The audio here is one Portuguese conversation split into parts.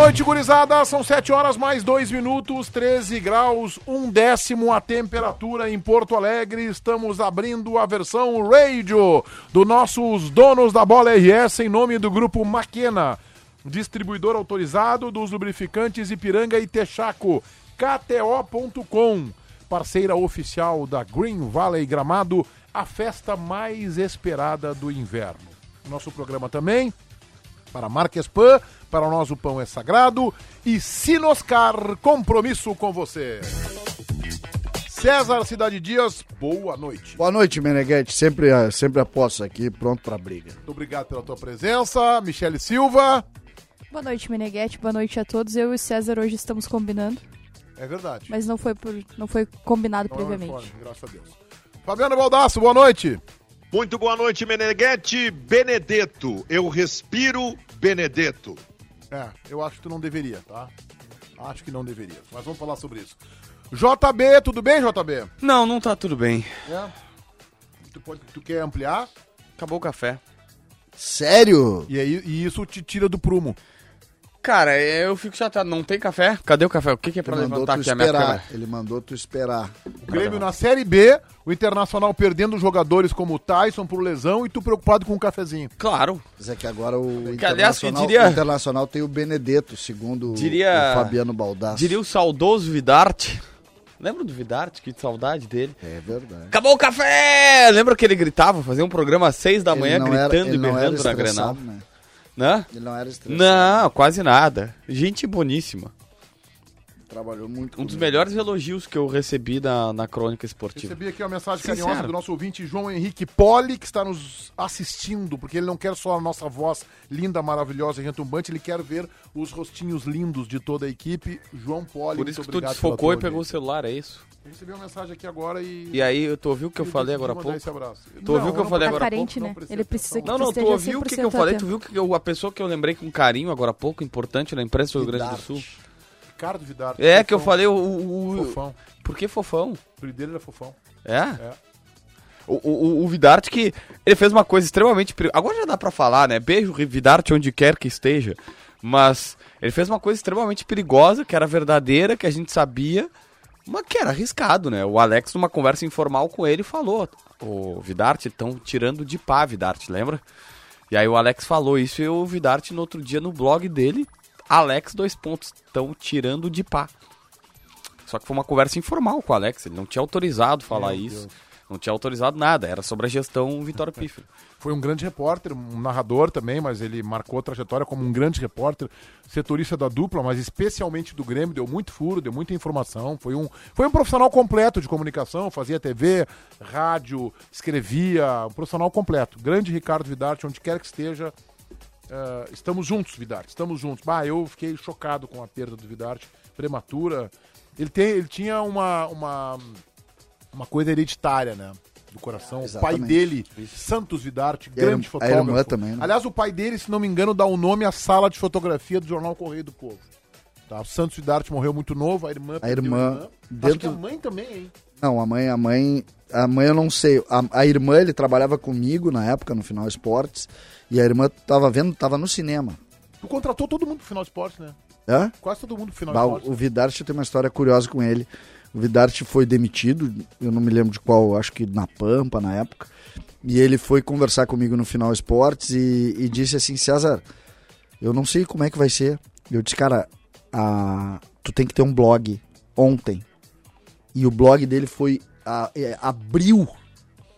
Noite, gurizada. São 7 horas mais 2 minutos, 13 graus, um décimo a temperatura em Porto Alegre. Estamos abrindo a versão radio do nossos donos da bola RS em nome do grupo Maquena, distribuidor autorizado dos lubrificantes Ipiranga e Texaco. KTO.com, parceira oficial da Green Valley Gramado, a festa mais esperada do inverno. Nosso programa também para Marques Pan, para nós o pão é sagrado e Sinoscar, compromisso com você. César Cidade Dias, boa noite. Boa noite, Meneghetti. Sempre, sempre aposto aqui, pronto pra briga. Muito obrigado pela tua presença. Michele Silva. Boa noite, Meneghetti. Boa noite a todos. Eu e o César hoje estamos combinando, É verdade. mas não foi, por, não foi combinado Não é previamente. graças a Deus. Fabiano Baldasso, boa noite. Muito boa noite, Meneghetti Benedetto. Eu respiro Benedetto. É, eu acho que tu não deveria, tá? Acho que não deveria. Mas vamos falar sobre isso. JB, tudo bem, JB? Não, não tá tudo bem. É. Tu, pode, tu quer ampliar? Acabou o café. Sério? E, aí, e isso te tira do prumo. Cara, eu fico chateado. Não tem café? Cadê o café? O que, que é pra Ele mandou levantar tu aqui a minha esperar. câmera? Ele mandou tu esperar. O Grêmio na Série B, o Internacional perdendo jogadores como o Tyson por lesão e tu preocupado com um cafezinho. Claro. Mas é que agora o Que, aliás, Internacional, diria- o Internacional tem o Benedetto, segundo o- Diria- o Fabiano Baldasso. Diria o saudoso Vidarte. Lembra do Vidarte? Que saudade dele. É verdade. Acabou o café! Lembra que ele gritava? Fazia um programa às seis da manhã era- gritando ele e era berrando na Grenal. né? Né? Ele não era estressado. Não, quase nada. Gente boníssima. Trabalhou muito Um dos comigo. melhores elogios que eu recebi na, na crônica esportiva. Recebi aqui uma mensagem Sincero. carinhosa do nosso ouvinte João Henrique Poli, que está nos assistindo, porque ele não quer só a nossa voz linda, maravilhosa e retumbante, ele quer ver os rostinhos lindos de toda a equipe. João Poli, Por isso muito que tu desfocou e pegou o celular, é isso? Recebi uma mensagem aqui agora e... E aí, tu ouviu o que eu falei agora há pouco? esse abraço. Tu ouviu o que eu falei agora há carente, pouco, né? Ele precisa que Não, não, tu ouviu o que, que eu 100% falei? Tu viu que eu- a pessoa que eu lembrei com carinho agora há pouco, importante na imprensa do Rio Grande do. Sul? Ricardo. É, que eu falei o. o, o- Fofão. Por que fofão? O apelido dele era fofão. É? É. O, o, o Vidarte que ele fez uma coisa extremamente perigosa. Agora já dá pra falar, né? Beijo, Vidarte, onde quer que esteja. Mas ele fez uma coisa extremamente perigosa, que era verdadeira, que a gente sabia, mas que era arriscado, né? O Alex, numa conversa informal com ele, falou: O Vidarte, estão tirando de pá, Vidarte, lembra? E aí o Alex falou isso e o Vidarte, no outro dia, no blog dele, Alex, dois pontos, estão tirando de pá. Só que foi uma conversa informal com o Alex, ele não tinha autorizado falar Meu isso. Deus. Não tinha autorizado nada, era sobre a gestão Vitória Pífero. Foi um grande repórter, um narrador também, mas ele marcou a trajetória como um grande repórter, setorista da dupla, mas especialmente do Grêmio, deu muito furo, deu muita informação. Foi um, foi um profissional completo de comunicação, fazia TV, rádio, escrevia, um profissional completo. Grande Ricardo Vidarte, onde quer que esteja. Eh, estamos juntos, Vidarte, estamos juntos. Bah, eu fiquei chocado com a perda do Vidarte, prematura. Ele, tem, ele tinha uma, uma, uma coisa hereditária, né? Do coração. O pai dele, Santos Vidarte, a grande a fotógrafo. irmã também, né? Aliás, o pai dele, se não me engano, dá o nome à sala de fotografia do jornal Correio do Povo. Tá? O Santos Vidarte morreu muito novo, a irmã. perdeu irmã, Acho dentro- que a mãe também, hein? Não, a mãe, a mãe, a mãe eu não sei. A, a irmã, ele trabalhava comigo na época, no Final Esportes, e a irmã tava vendo, tava no cinema. Tu contratou todo mundo pro final de esporte, né? Hã? Quase todo mundo pro final Bah, de o, esporte. o Vidarte tem uma história curiosa com ele. O Vidarte foi demitido, eu não me lembro de qual, acho que na Pampa na época. E ele foi conversar comigo no Final Esportes e, e disse assim: César, eu não sei como é que vai ser. Eu disse, cara, a- tu tem que ter um blog ontem. E o blog dele foi. a- é, abriu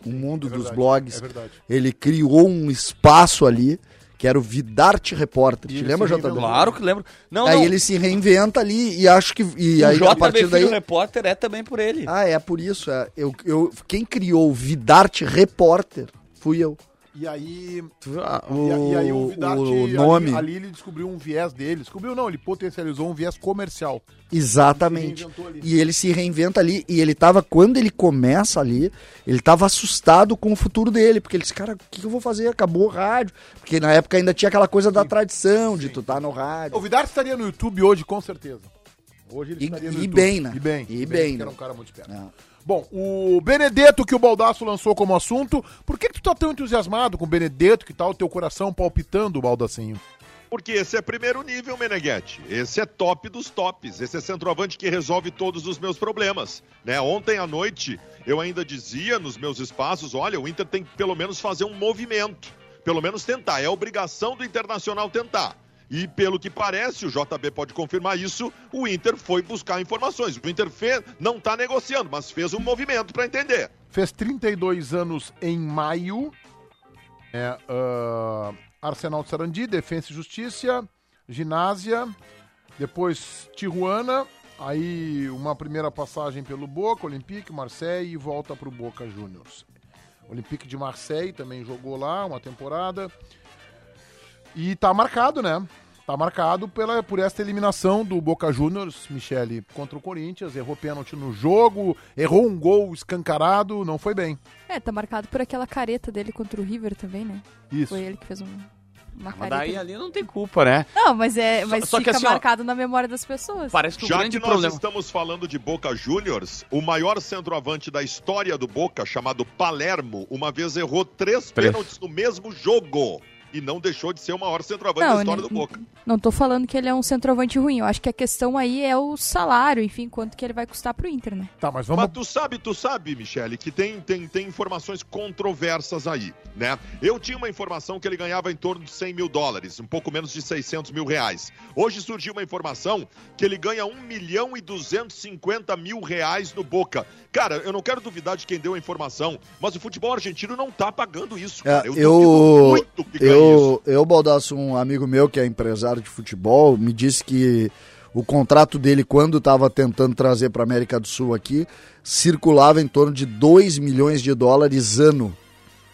o mundo É dos verdade, blogs. É verdade. Ele criou um espaço ali, que era o Vidarte Repórter. E Te lembra, JB? Claro que lembro. Não, aí não. ele se reinventa ali e acho que. E aí, o a partir daí. Repórter é também por ele. Ah, é por isso. É. Eu, eu, quem criou o Vidarte Repórter fui eu. E aí. Ah, e, a- e aí o Vidart, o ali- nome. Ali, ele descobriu um viés dele. Descobriu não, ele potencializou um viés comercial. Exatamente. Ali. E ele se reinventa ali. E ele tava, quando ele começa ali, ele tava assustado com o futuro dele. Porque ele disse, cara, o que eu vou fazer? Acabou o rádio. Porque na época ainda tinha aquela coisa da tradição de tu tá no rádio. O Vidar estaria no YouTube hoje, com certeza. Hoje ele E- estaria no e YouTube. bem, né? E bem. E E bem, bem, né? era um cara muito esperto. É. Bom, o Benedetto que o Baldaço lançou como assunto. Por que, que tu tá tão entusiasmado com o Benedetto? Que tá o teu coração palpitando, Baldacinho? Porque esse é primeiro nível, Meneghetti. Esse é top dos tops. Esse é centroavante que resolve todos os meus problemas. Né? Ontem à noite eu ainda dizia nos meus espaços: olha, o Inter tem que pelo menos fazer um movimento. Pelo menos tentar. É obrigação do Internacional tentar. E pelo que parece, o JB pode confirmar isso, o Inter foi buscar informações. O Inter fez, não está negociando, mas fez um movimento para entender. Fez 32 anos em maio. É, ah, Arsenal de Sarandi, Defensa e Justiça, Ginásia, depois Tijuana, aí uma primeira passagem pelo Boca, Olympique, Marseille e volta para o Boca Juniors. Olympique de Marseille também jogou lá uma temporada. E tá marcado, né? Tá marcado pela, por esta eliminação do Boca Juniors, Michele, contra o Corinthians. Errou pênalti no jogo, errou um gol escancarado, não foi bem. É, tá marcado por aquela careta dele contra o River também, né? Isso. Foi ele que fez um, uma Mas careta. daí ali não tem culpa, né? Não, mas, é, mas só que fica assim, ó, marcado na memória das pessoas. Parece que o Já grande que nós problema. estamos falando de Boca Juniors, o maior centroavante da história do Boca, chamado Palermo, uma vez errou três Três. pênaltis no mesmo jogo. E não deixou de ser o maior centroavante Não, da história do Boca. Não tô falando que ele é um centroavante ruim. Eu acho que a questão aí é o salário, enfim, quanto que ele vai custar pro Inter, né? Tá, mas vamos. Mas tu sabe, tu sabe, Michele, que tem, tem, tem informações controversas aí, né? Eu tinha uma informação que ele ganhava em torno de 100 mil dólares, um pouco menos de 600 mil reais. Hoje surgiu uma informação que ele ganha 1 milhão e 250 mil reais no Boca. Cara, eu não quero duvidar de quem deu a informação, mas o futebol argentino não tá pagando isso, É, cara. eu, duvido muito que isso. Eu, eu, Baldasso, um amigo meu que é empresário de futebol, me disse que o contrato dele, quando estava tentando trazer para América do Sul aqui, circulava em torno de 2 milhões de dólares ano.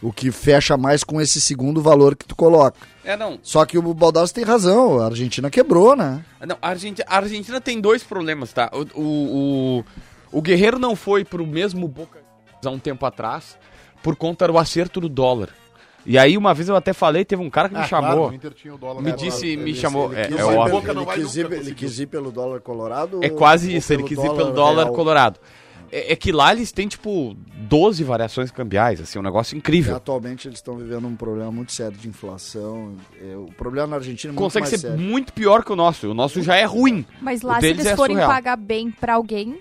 O que fecha mais com esse segundo valor que tu coloca. É, não. Só que o Baldasso tem razão, a Argentina quebrou, né? Não, a Argentina, a Argentina tem dois problemas, tá? O, o, o, o Guerreiro não foi pro mesmo Boca há um tempo atrás por conta do acerto do dólar. E aí, uma vez eu até falei, teve um cara que me Ah, chamou. claro, o Inter tinha o dólar me disse, me Ele- chamou. ele É, é óbvio. Ele quis, nunca ir, ele conseguir. quis ir pelo dólar colorado? É quase isso, ele quis ir pelo dólar real? colorado. É, é que lá eles têm, tipo, 12 variações cambiais, assim, um negócio E incrível. atualmente eles estão vivendo um problema muito sério de inflação. É, o problema na Argentina é muito Consegue mais ser sério. muito pior que o nosso. O nosso já é ruim. Mas lá, se eles é forem surreal. pagar bem pra alguém,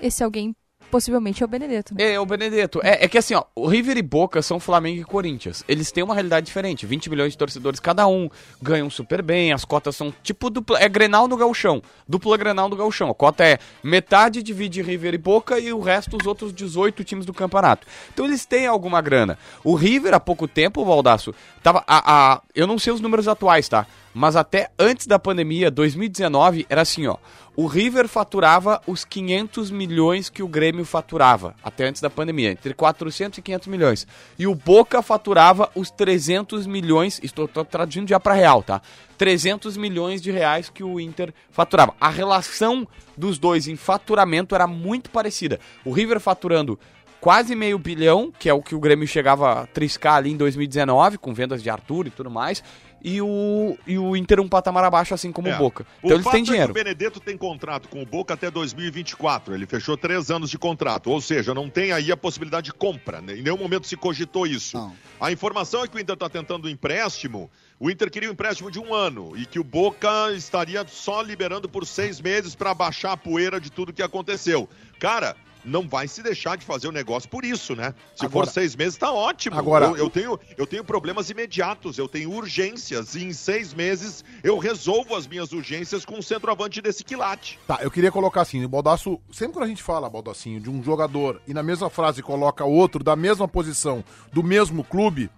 esse alguém possivelmente é o Benedetto. Né? É, o Benedetto. É, é que assim, ó, o River e Boca são Flamengo e Corinthians. Eles têm uma realidade diferente. 20 milhões de torcedores cada um, ganham super bem, as cotas são tipo dupla. É Grenal no Gauchão. Dupla Grenal no Gauchão. A cota é metade divide River e Boca e o resto os outros 18 times do campeonato. Então eles têm alguma grana. O River, há pouco tempo, Valdaço, tava. A, a, eu não sei os números atuais, tá? Mas até antes da pandemia, 2019, era assim, ó. O River faturava os 500 milhões que o Grêmio faturava, até antes da pandemia, entre 400 e 500 milhões. E o Boca faturava os 300 milhões, estou traduzindo já para real, tá? 300 milhões de reais que o Inter faturava. A relação dos dois em faturamento era muito parecida. O River faturando quase meio bilhão, que é o que o Grêmio chegava a triscar ali em 2019, com vendas de Arthur e tudo mais, e o, e o Inter um patamar abaixo, assim como É. o Boca. O Então eles fato têm É dinheiro. que o Benedetto tem contrato com o Boca até 2024. Ele fechou três anos de contrato. Ou seja, não tem aí a possibilidade de compra. né? Em nenhum momento se cogitou isso. Não. A informação é que o Inter está tentando um empréstimo. O Inter queria um empréstimo de um ano e que o Boca estaria só liberando por seis meses para baixar a poeira de tudo que aconteceu. Cara. Não vai se deixar de fazer o negócio por isso, né? Se Agora- for seis meses, tá ótimo. Agora- eu, eu tenho, eu tenho problemas imediatos, eu tenho urgências. E em seis meses eu resolvo as minhas urgências com um centroavante desse quilate. Tá, eu queria colocar assim, o Baldaço, sempre quando a gente fala, Baldacinho, de um jogador e na mesma frase coloca outro da mesma posição, do mesmo clube,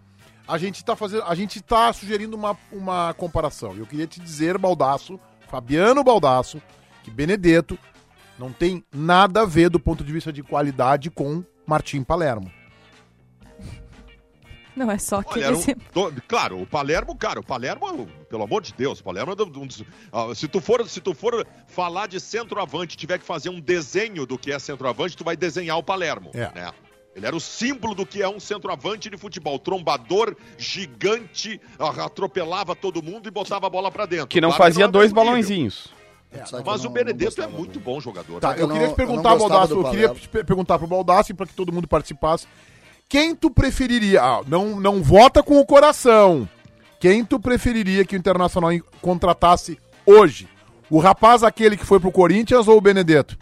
a gente tá fazendo, a gente tá sugerindo uma, uma comparação. Eu queria te dizer, Baldaço, Fabiano Baldaço, que Benedetto não tem nada a ver do ponto de vista de qualidade com Martim Palermo. Não é só Olha, aquele era um- do- claro, o Palermo, cara, o Palermo, pelo amor de Deus, o Palermo é um dos, ah, se tu for, se tu for falar de centroavante, tiver que fazer um desenho do que é centroavante, tu vai desenhar o Palermo, É. né? Ele era o símbolo do que é um centroavante de futebol, trombador, gigante, ah, atropelava todo mundo e botava a bola pra dentro. Que não Claro fazia é dois balãozinhos. Que Mas eu o não- Benedetto não é muito bom jogador. Tá, né? eu, Eu queria não- te eu perguntar, não Baldasso, do eu queria te pe- perguntar pro Baldasso para que todo mundo participasse. Quem tu preferiria? Ah, não, não vota com o coração. Quem tu preferiria que o Internacional contratasse hoje? O rapaz aquele que foi pro Corinthians ou o Benedetto?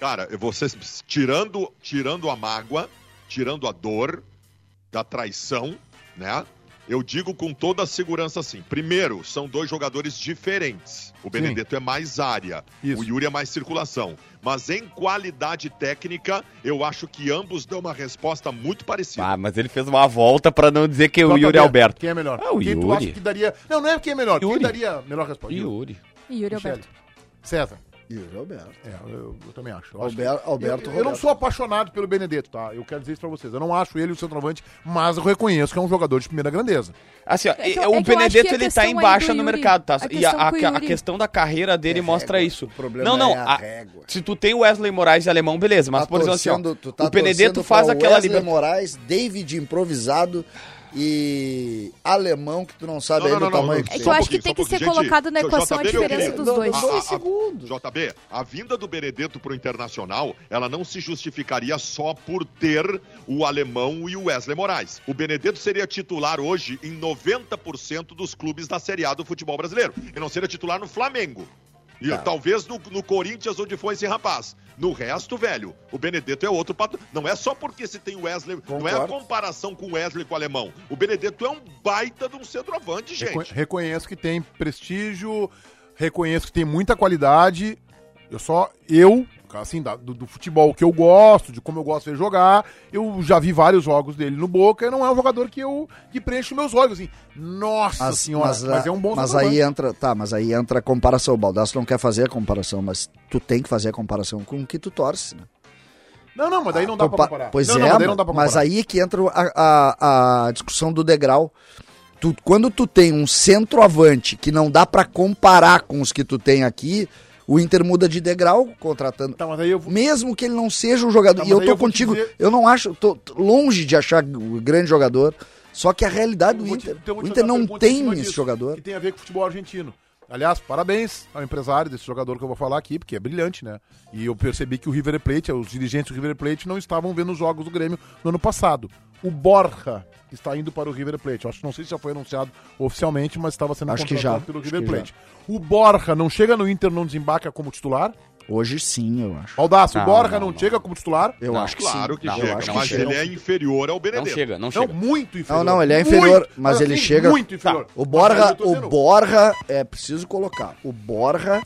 Cara, vocês tirando, tirando a mágoa, tirando a dor da traição, né? Eu digo com toda a segurança assim. Primeiro, são dois jogadores diferentes. O Benedetto é mais área, Isso. o Yuri é mais circulação. Mas em qualidade técnica, eu acho que ambos dão uma resposta muito parecida. Ah, mas ele fez uma volta pra não dizer que o JB, Yuri Alberto. Quem é melhor? Ah, o quem tu Yuri. acha que daria. Não, não é quem é melhor. Quem Yuri. daria a melhor resposta? Yuri. Yuri Michele. Alberto. César. Yuri Alberto. É, eu, eu também acho. Eu, acho que- Alberto, Alberto eu, eu não sou apaixonado pelo Benedetto, tá? Eu quero dizer isso pra vocês. Eu não acho ele o centroavante, mas eu reconheço que é um jogador de primeira grandeza. Assim, ó, É que é o acho Benedetto ele questão tá em do baixa no mercado, tá? a E a, questão a- a questão da carreira dele É mostra régua. isso. O problema não, não. é a a- régua. se tu tem o Wesley Moraes e alemão, beleza. Mas, Tá por exemplo, assim, ó, torcendo- tá o Benedetto torcendo faz aquela Wesley liberdade. Moraes, David improvisado e alemão que tu não sabe Não, ainda não, o tamanho não. que É que eu acho que tem que ser. Gente, colocado na equação a JB, diferença dos dois. A- dois a- segundos. JB, a vinda do Benedetto pro Internacional, ela não se justificaria só por ter o alemão e o Wesley Moraes. O Benedetto seria titular hoje em 90% dos clubes da Série A do futebol brasileiro. E não seria titular no Flamengo. E Tá. talvez no, no Corinthians, onde foi esse rapaz. No resto, velho, o Benedetto é outro pato. Não é só porque se tem o Wesley. Não é a Concordo. comparação com o Wesley com o alemão. O Benedetto é um baita de um centroavante, gente. Reconheço que tem prestígio, reconheço que tem muita qualidade. Eu só, eu, assim, da- do, do futebol que eu gosto, de como eu gosto de ver jogar, eu já vi vários jogos dele no Boca e não é um jogador que eu que preenche meus olhos, assim. Nossa senhora, mas, é um bom Mas aí entra, tá, mas aí entra a comparação. O Baldasso não quer fazer a comparação, mas tu tem que fazer a comparação com o que tu torce, né? Não, não, mas daí não dá pra Compa- comparar. Pois não, é, não, mas não pra mas aí é que entra a, a, a discussão do degrau. Tu, quando tu tem um centroavante que não dá pra comparar com os que tu tem aqui, o Inter muda de degrau contratando. Tá, vou... Mesmo que ele não seja um jogador. Tá, e eu tô eu te contigo. dizer- Eu não acho. Tô longe de achar o grande jogador. Só que a realidade do te- Inter. vou o te Inter não tem esse disso, jogador. Que tem a ver com o futebol argentino. Aliás, parabéns ao empresário desse jogador que eu vou falar aqui, porque é brilhante, né? E eu percebi que o River Plate, os dirigentes do River Plate não estavam vendo os jogos do Grêmio no ano passado. O Borja está indo para o River Plate. Eu acho não sei se já foi anunciado oficialmente, mas estava sendo Acho que contratado já, pelo acho River que já. Plate. O Borja não chega no Inter, não desembarca como titular? Hoje sim, eu acho. Baldaço, o Não, Borja não, não, não. chega como titular? Eu Não, acho que Claro sim. que Não, chega, eu acho que mas chega. ele é inferior ao Não Benedetto. chega, não Não, chega. muito inferior. Não, não, ele é inferior, Muito. mas ele chega- Muito inferior. O Mas Borja, o Borja, é preciso colocar. O Borja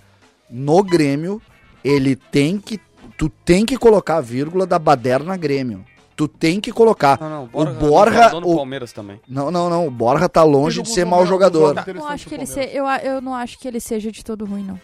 no Grêmio, ele tem que tu tem que colocar a vírgula da baderna Grêmio. Tu tem que colocar. Não, não, o Borja, no o- Palmeiras também. não, não, não, o Borja tá longe de ser mau jogador. Eu não acho que o ele se, eu, eu não acho que ele seja de todo ruim, não.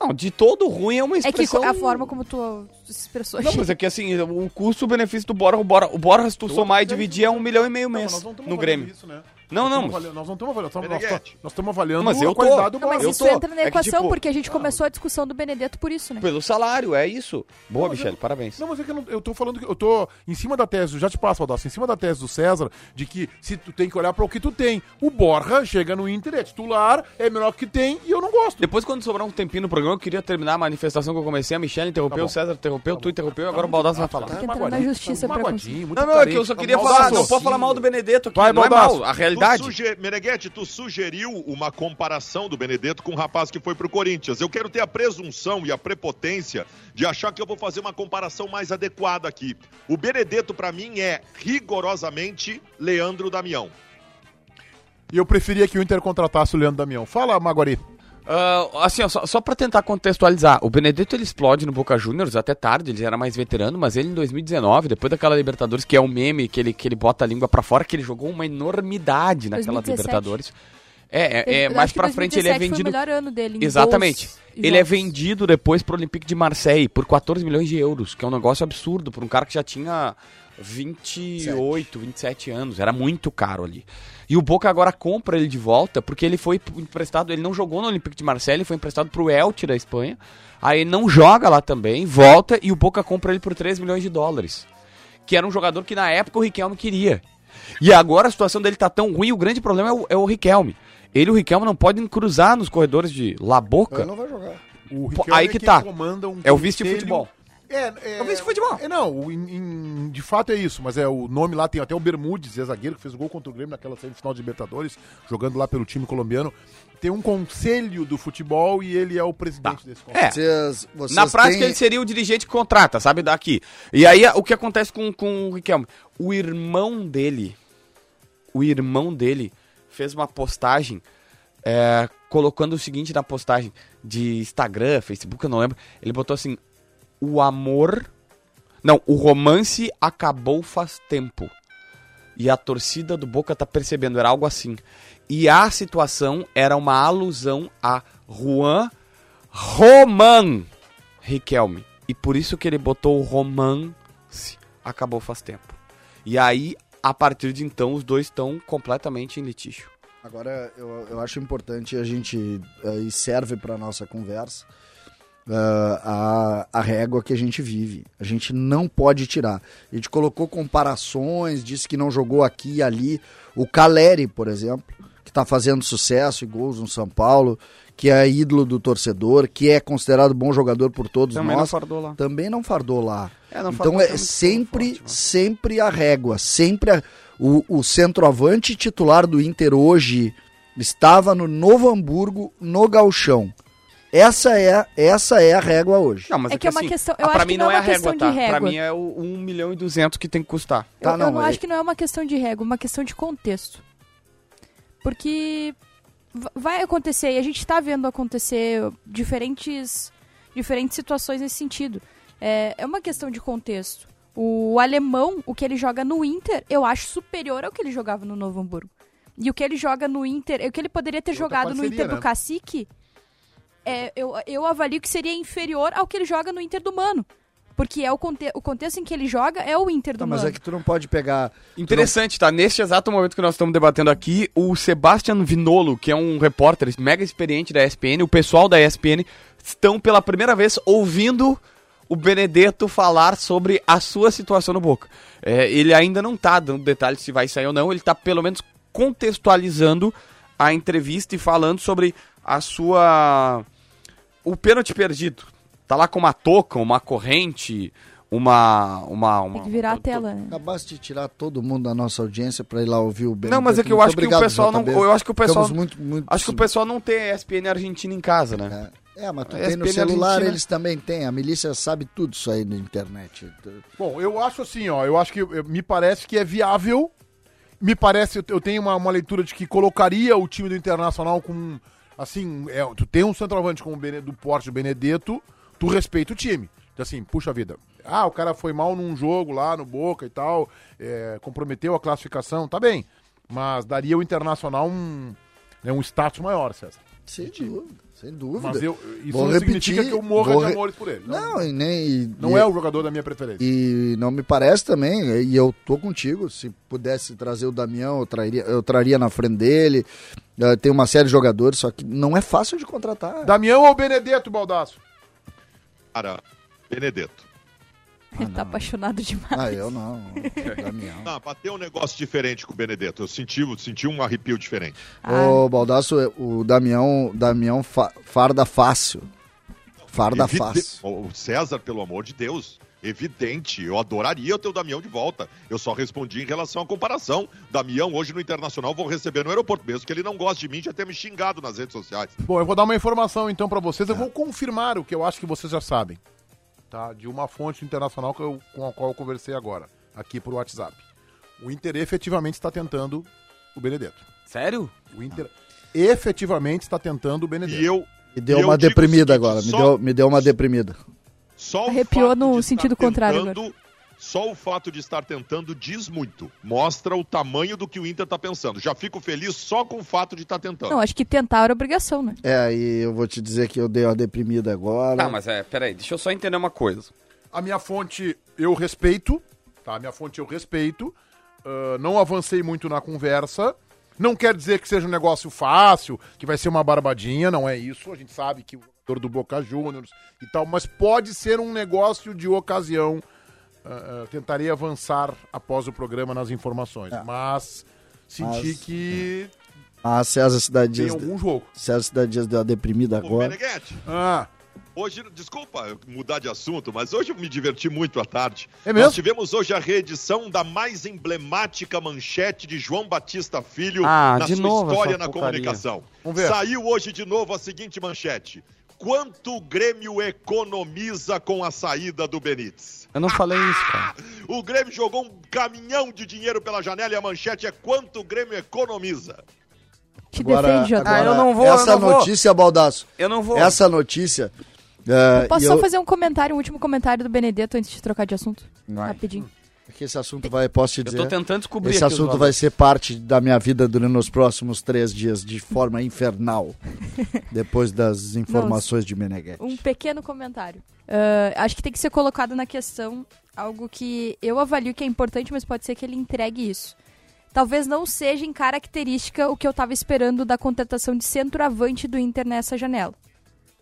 Não, de todo ruim é uma É que expressão... a forma como tu se expressou Não, mas é que assim, o custo-benefício do Borja, o Borja, o Borja, se tu somar e dividir, é um milhão e meio mês no Grêmio. Isso, né? Não, Nós não, estamos mas- avaliando- Nós não estamos avaliando, nós estamos- Meneghetti. nós estamos avaliando Mas eu a tô. qualidade do Não, mas isso tô. entra na É que, equação, tipo- porque a gente começou a discussão do Benedetto por isso, né? Pelo salário, é isso. Boa, Michele, eu- parabéns. Não, mas é que eu, não- eu tô falando que eu tô em cima da tese, já te passo, Baldasso, em cima da tese do César, de que se tu tem que olhar para o que tu tem. O Borja chega no Inter, é titular, é melhor que tem e eu não gosto. Depois, quando sobrar um tempinho no programa, eu queria terminar a manifestação que eu comecei. A Michelle interrompeu, Tá o César interrompeu, tu interrompeu, agora o Baldasso vai falar. Tem que entrar na justiça tá pra Não, não, é que eu só queria falar, não pode falar mal do Benedetto aqui, Vai, não é Baldasso. mal, a Tu realidade. suge... Meneghetti, tu sugeriu uma comparação do Benedetto com o rapaz que foi pro Corinthians. Eu quero ter a presunção e a prepotência de achar que eu vou fazer uma comparação mais adequada aqui. O Benedetto, pra mim, é rigorosamente Leandro Damião. E eu preferia que o Inter contratasse o Leandro Damião. Fala, Maguari. Ah, assim, ó, só, só pra tentar contextualizar, o Benedetto ele explode no Boca Juniors até tarde, ele era mais veterano, mas ele em 2019, depois daquela Libertadores, que é um meme que ele, que ele bota a língua pra fora, que ele jogou uma enormidade naquela 2017. Libertadores. É, é, é mais pra frente ele é 2017 vendido. Foi o melhor ano dele. Exatamente. Ele é jogos. vendido depois pro Olympique de Marseille por 14 milhões de euros, que é um negócio absurdo para um cara que já tinha 28, 27 anos. Era muito caro ali. E o Boca agora compra ele de volta, porque ele foi emprestado, ele não jogou no Olympique de Marseille, ele foi emprestado pro Elche da Espanha. Aí ele não joga lá também, volta e o Boca compra ele por 3 milhões de dólares. Que era um jogador que na época o Riquelme queria. E agora a situação dele tá tão ruim, o grande problema é o, é o Riquelme. Ele e o Riquelme não podem cruzar nos corredores de La Boca. Ele não vai jogar. O Riquelme aí é que quem tá. comanda um É o vice de futebol. É, é, o vice de futebol. É, não, em- em- de fato é isso, mas é o nome lá tem até o Bermudes, é zagueiro que fez o gol contra o Grêmio naquela semifinal de Libertadores, jogando lá pelo time colombiano. Tem um conselho do futebol e ele é o presidente desse conselho. É. Vocês, vocês Na prática, têm- ele seria o dirigente que contrata, sabe? Daqui. E aí, o que acontece com, com o Riquelme? O irmão dele, o irmão dele fez uma postagem é, colocando o seguinte na postagem de Instagram, Facebook, eu não lembro. Ele botou assim: o amor. Não, o romance acabou faz tempo. E a torcida do Boca tá percebendo, era algo assim. E a situação era uma alusão a Juan Roman Riquelme. E por isso que ele botou o romance acabou faz tempo. E aí, a partir de então, os dois estão completamente em litígio. Agora, eu, eu acho importante a gente, eh, e serve para nossa conversa, eh, a, a régua que a gente vive. A gente não pode tirar. A gente colocou comparações, disse que não jogou aqui e ali. O Caleri, por exemplo, que está fazendo sucesso e gols no São Paulo, que é ídolo do torcedor, que é considerado bom jogador por todos Também nós, não fardou lá. também não fardou lá. É, não então é também, sempre, forte, mas- sempre a régua, sempre a- o, o centroavante titular do Inter hoje estava no Novo Hamburgo, no Galchão. Essa é, essa é a régua hoje. Não, mas É que é uma assim, questão- eu ah, pra acho mim que não não é é a uma régua, questão tá? de Pra régua. mim é o 1 milhão e 200 que tem que custar. Tá, eu, eu não, não é- acho que não é uma questão de régua, é uma questão de contexto. Porque va- vai acontecer, e a gente está vendo acontecer diferentes, diferentes situações nesse sentido. É, é uma questão de contexto. O alemão, o que ele joga no Inter, eu acho superior ao que ele jogava no Novo Hamburgo. E o que ele joga no Inter, o que ele poderia ter Outra jogado no parceria, Inter do né? Cacique, é, eu, eu avalio que seria inferior ao que ele joga no Inter do Mano. Porque é o, conte o contexto em que ele joga é o Inter do Não, mas é que tu não pode pegar. Interessante, tá? Neste exato momento que nós estamos debatendo aqui, o Sebastian Vinolo, que é um repórter mega experiente da ESPN, o pessoal da ESPN estão pela primeira vez ouvindo o Benedetto falar sobre a sua situação no Boca. É, ele ainda não tá dando detalhes se vai sair ou não, ele tá pelo menos contextualizando a entrevista e falando sobre a sua. O pênalti perdido. Tá lá com uma touca, uma corrente, uma. uma, uma Tem que virar a tela, né? Acabaste de tirar todo mundo da nossa audiência pra ir lá ouvir o Ben. Não, mas é que eu acho que o pessoal não. Eu acho que o pessoal. Muito, muito Acho que o pessoal não tem ESPN Argentina em casa, né? É, mas tu A tem no celular, Argentina- eles também têm. A milícia sabe tudo isso aí na internet. Bom, eu acho assim, ó, eu acho que eu- me parece que é viável. Me parece, eu- eu tenho uma, uma leitura de que colocaria o time do Internacional com, assim, é, tu tem um centroavante com o Bene- do porte do Benedetto, tu respeita o time. Então, assim, puxa vida. Ah, o cara foi mal num jogo lá no Boca e tal, é, comprometeu a classificação, tá bem. Mas daria o Internacional um, né, um status maior, César. Sem dúvida, sem dúvida. Mas eu, isso Vou não repetir, significa que eu morra vou de re- amores por ele. Não, Não, e nem. não e, é o jogador da minha preferência. E não me parece também, e eu tô contigo, se pudesse trazer o Damião, eu traria, eu traria na frente dele. Eh, tem uma série de jogadores, só que não é fácil de contratar. Damião ou Benedetto, Baldaço? Cara, Benedetto. Ele tá apaixonado demais. Ah, eu não. Damião. Ah, bateu um negócio diferente com o Benedetto. Eu senti, senti um arrepio diferente. Ah, Ô, Baldaço, o Damião, Damião fa- farda fácil. Farda Evide- fácil. O César, pelo amor de Deus, evidente. Eu adoraria ter o Damião de volta. Eu só respondi em relação à comparação. Damião, hoje no Internacional, vou receber no aeroporto mesmo, que ele não gosta de mim, já ter me xingado nas redes sociais. Bom, eu vou dar uma informação então pra vocês. Eu vou confirmar o que eu acho que vocês já sabem. Tá? De uma fonte internacional que eu- com a qual eu conversei agora, aqui por WhatsApp. O Inter efetivamente está tentando o Benedetto. Sério? O Inter efetivamente está tentando o Benedetto. E eu. Me deu eu uma deprimida seguinte, agora, me deu, me deu uma deprimida. Só o Arrepiou no sentido contrário tentando- Só o fato de estar tentando diz muito. Mostra o tamanho do que o Inter está pensando. Já fico feliz só com o fato de estar tentando. Não, acho que tentar era obrigação, né? É, e eu vou te dizer que eu dei uma deprimida agora. Tá, mas é, peraí, deixa eu só entender uma coisa. A minha fonte eu respeito, Tá? Minha fonte eu respeito. ah, não avancei muito na conversa. Não quer dizer que seja um negócio fácil, que vai ser uma barbadinha, não é isso. A gente sabe que o jogador do Boca Juniors e tal, mas pode ser um negócio de ocasião. Ah, ah, tentarei avançar após o programa nas informações. Mas senti Mas- que Ah, César Cidade tem algum jogo. César Cidade Dias deu uma deprimida agora. Meneghete, Ah, Hoje, desculpa mudar de assunto, mas hoje eu me diverti muito à tarde. É mesmo? Nós tivemos hoje a reedição da mais emblemática manchete de João Batista Filho Ah, na de sua novo história na comunicação. Vamos ver. Saiu hoje de novo a seguinte manchete. Quanto o Grêmio economiza com a saída do Benítez? Eu não falei isso, cara. O Grêmio jogou um caminhão de dinheiro pela janela e a manchete é quanto o Grêmio economiza. Te Agora, defende, Jota. agora, Ah, eu não vou, eu Essa não vou. notícia, Baldaço. Eu não vou. Essa notícia. é, Posso e só eu- fazer um comentário, um último comentário do Benedetto antes de trocar de assunto? Vai. Rapidinho. Que esse assunto vai, posso te Eu dizer. tô tentando descobrir Esse assunto vai ser parte da minha vida durante os próximos três dias, de forma infernal. depois das informações de Meneghetti. Um pequeno comentário. Ah, acho que tem que ser colocado na questão algo que eu avalio que é importante, mas pode ser que ele entregue isso. Talvez não seja em característica o que eu tava esperando da contratação de centroavante do Inter nessa janela.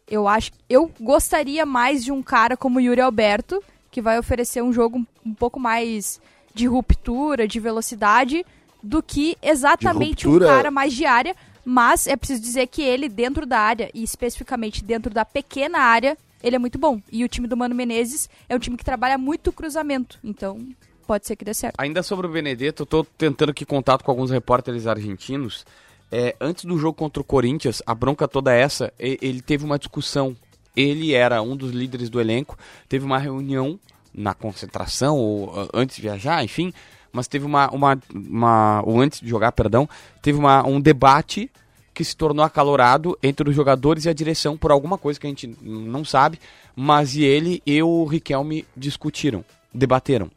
Eu acho, eu gostaria mais de um cara como Yuri Alberto, que vai oferecer um jogo um, pouco mais de ruptura, de velocidade, do que exatamente um cara mais de área. Mas é preciso dizer que ele, dentro da área, e especificamente dentro da pequena área, ele é muito bom. E o time do Mano Menezes é um time que trabalha muito cruzamento. Então, pode ser que dê certo. Ainda sobre o Benedetto, eu tô tentando aqui contato com alguns repórteres argentinos. É, antes do jogo contra o Corinthians, a bronca toda essa, e- ele teve uma discussão. Ele era um dos líderes do elenco, teve uma reunião na concentração, ou ah, antes de viajar, enfim, mas teve uma, uma, uma ou antes de jogar, perdão, teve uma, um debate que se tornou acalorado entre os jogadores e a direção por alguma coisa que a gente não sabe, mas e ele e o Riquelme discutiram, debateram.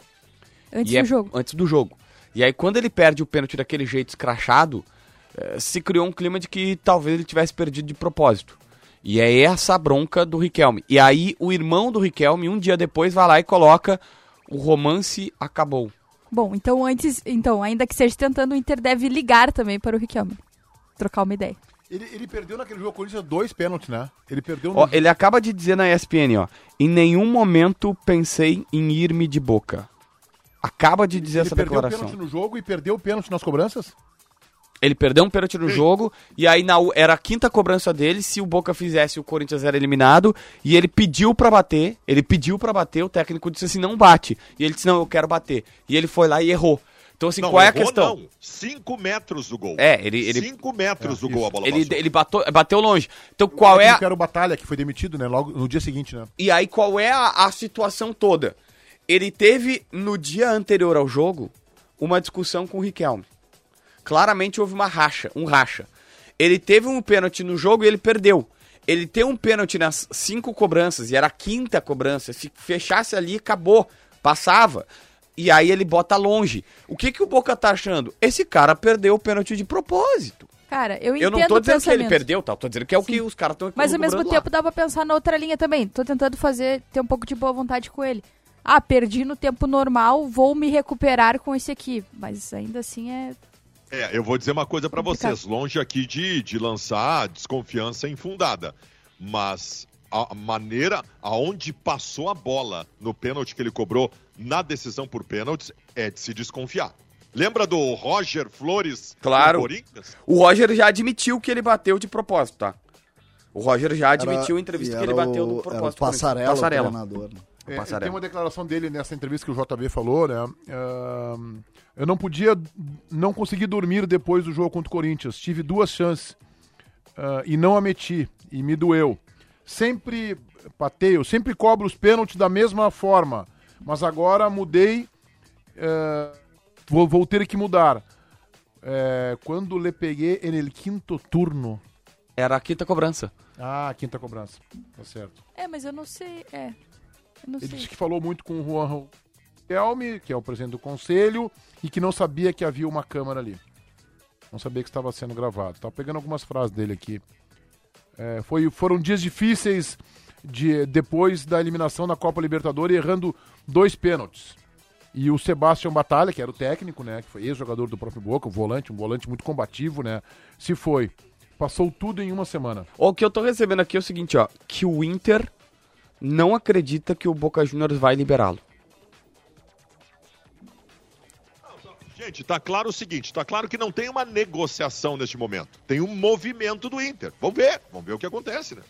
Antes E do é- jogo. Antes do jogo. E aí, quando ele perde o pênalti daquele jeito escrachado, eh, se criou um clima de que talvez ele tivesse perdido de propósito. E é essa a bronca do Riquelme. E aí, o irmão do Riquelme, um dia depois, vai lá e coloca o romance acabou. Bom, então antes, então, ainda que seja tentando, o Inter deve ligar também para o Riquelme. Trocar uma ideia. Ele, ele perdeu naquele jogo Corinthians dois pênaltis, né? Ele perdeu no Ó, ele acaba de dizer na ESPN, ó. Em nenhum momento pensei em ir-me de boca. Acaba de dizer ele essa perdeu o declaração. pênalti no jogo e perdeu o pênalti nas cobranças? Ele perdeu um pênalti no jogo e aí na, era a quinta cobrança dele. Se o Boca fizesse, o Corinthians era eliminado. E ele pediu pra bater. Ele pediu pra bater. O técnico disse assim: não bate. E ele disse: não, eu quero bater. E ele foi lá e errou. Então, assim, Não, qual é a questão? Não. Cinco metros do gol. É, ele- ele- Cinco metros do gol a bola Ele, passou. ele bateu, bateu longe. Então, qual é. Eu a- quero o Batalha, que foi demitido, né? Logo no dia seguinte, né? E aí, qual é a, a situação toda? Ele teve, no dia anterior ao jogo, uma discussão com o Riquelme. Claramente houve uma racha, um racha. Ele teve um pênalti no jogo e ele perdeu. Ele tem um pênalti nas cinco cobranças, e era a quinta cobrança. Se fechasse ali, acabou. Passava. E aí ele bota longe. O que, que o Boca tá achando? Esse cara perdeu o pênalti de propósito. Cara, eu entendo Eu não tô dizendo que ele perdeu, tá? Eu tô dizendo que é o que os caras estão Mas ao mesmo tempo dá pra pensar na outra linha também. Tô tentando fazer, ter um pouco de boa vontade com ele. Ah, perdi no tempo normal, vou me recuperar com esse aqui. Mas ainda assim é. É, eu vou dizer uma coisa pra Complicado. vocês, longe aqui de, de lançar desconfiança infundada, mas a maneira aonde passou a bola no pênalti que ele cobrou na decisão por pênaltis é de se desconfiar. Lembra do Roger Flores Claro. Corinthians? O Roger já admitiu que ele bateu de propósito, tá? O Roger já admitiu Era- em entrevista que ele bateu de era o propósito. Passarela, Passarela. o treinador. né? É, Passarela. tem uma declaração dele nessa entrevista que o JB falou, né? Ahn, eu não podia, não consegui dormir depois do jogo contra o Corinthians. Tive duas chances ah, e não a meti e me doeu. Sempre pateio, sempre cobro os pênaltis da mesma forma, mas agora mudei, eh, vou, vou ter que mudar. Eh, quando le peguei el quinto turno. Era a quinta cobrança. Ah, quinta cobrança. Tá certo. É, mas eu não sei. É. Eu não Ele sei. disse que falou muito com o Juan Kelme, que é o presidente do conselho, e que não sabia que havia uma câmera ali. Não sabia que estava sendo gravado. Tava pegando algumas frases dele aqui. É, foi, foram dias difíceis de, depois da eliminação da Copa Libertadores, errando dois pênaltis. E o Sebastião Batalha, que era o técnico, né? Que foi ex-jogador do próprio Boca, o volante, um volante muito combativo, né? Se foi. Passou tudo em uma semana. O que eu tô recebendo aqui é o seguinte, ó. Que o Inter não acredita que o Boca Juniors vai liberá-lo. Gente, tá claro o seguinte, tá claro que não tem uma negociação neste momento. Tem um movimento do Inter. Vamos ver, vamos ver o que acontece, né?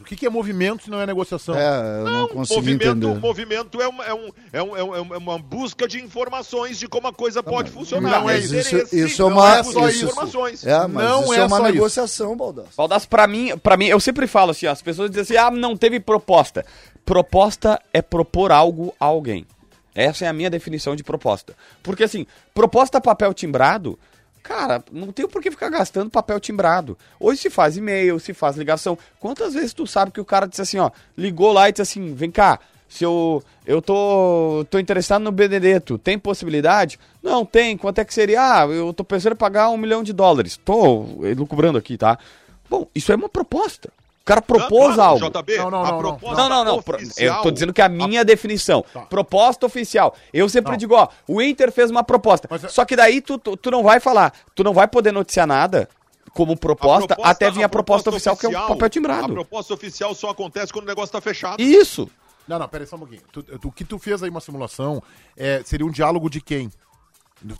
O que, que é movimento se não é negociação? É, eu não, consigo movimento, entender. movimento é uma, é, um, é, um, é, um- é uma busca de informações de como a coisa pode funcionar. não é isso, interesse, isso é não uma. é só isso- informações. É, mas Não isso é é, uma só isso. negociação, Baldasso. Baldasso, pra mim, para mim, eu sempre falo assim, ó, as pessoas dizem assim, ah, não teve proposta. Proposta é propor algo a alguém. Essa é a minha definição de proposta. Porque assim, proposta papel timbrado, cara, não tem por que ficar gastando papel timbrado. Hoje se faz e-mail, se faz ligação. Quantas vezes tu sabe que o cara disse assim, ó, ligou lá e disse assim, vem cá, se eu, eu tô, tô interessado no Benedetto, tem possibilidade? Não, tem. Quanto é que seria? Ah, eu tô pensando em pagar um milhão de dólares. Tô elucubrando aqui, tá? Bom, isso é uma proposta. O cara propôs Claro, algo. JB, Não, não, a não, não. proposta Não, não, oficial- Eu tô dizendo que é a minha definição. Tá. Proposta oficial. Eu sempre Não. digo, ó, o Inter fez uma proposta. Mas Só que daí tu, tu, tu não vai falar, tu não vai poder noticiar nada como proposta, até vir a proposta, oficial, que é o papel A timbrado. proposta oficial só acontece quando o negócio tá fechado. Isso. Não, não, peraí só um pouquinho. Tu- tu- o que tu fez aí uma simulação é, seria um diálogo de quem?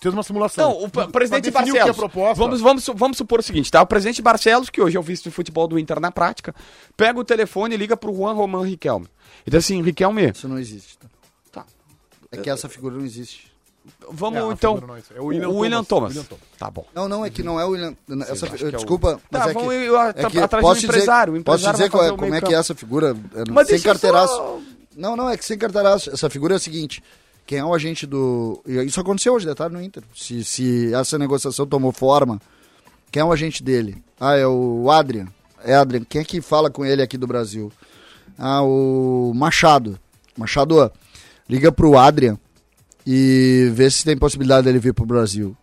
Fez uma simulação. Não, o Pra- presidente pra o que Barcelos. é proposta. Vamos, vamos, vamos supor o seguinte, tá? O presidente Barcelos, que hoje é o vice de futebol do Inter na prática, pega o telefone e liga pro Juan Román Riquelme. E diz assim, Riquelme, Isso não existe. tá? Tá. É que essa figura não existe. vamos É, então. é. É o o William William, Thomas. Thomas. William Thomas. Tá bom. Não, não, é que não é o William. Essa, que é o- desculpa, mas Tá, é vamos que, ir at- é que atrás posso do empresário. O Dizer, posso empresário dizer vai qual é- o como é que é essa figura? é, Mas sem carteiraço. só- Não, não, é que sem carteiraço. Essa figura é a seguinte: quem é o agente do. Isso aconteceu hoje, detalhe no Inter. Se, se essa negociação tomou forma, quem é o agente dele? Ah, é o Adrian. É Adrian. Quem é que fala com ele aqui do Brasil? Ah, o Machado. Machado, liga pro Adrian e vê se tem possibilidade dele vir pro Brasil.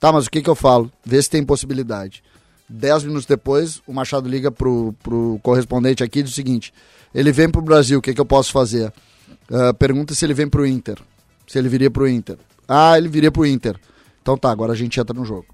Tá, mas o que que eu falo? Vê se tem possibilidade. Dez minutos depois, o Machado liga pro, pro correspondente aqui e diz o seguinte: ele vem pro Brasil, o que que eu posso fazer? Ah, pergunta se ele vem pro Inter. Se ele viria pro Inter. Ah, ele viria pro Inter. Então tá, agora a gente entra no jogo.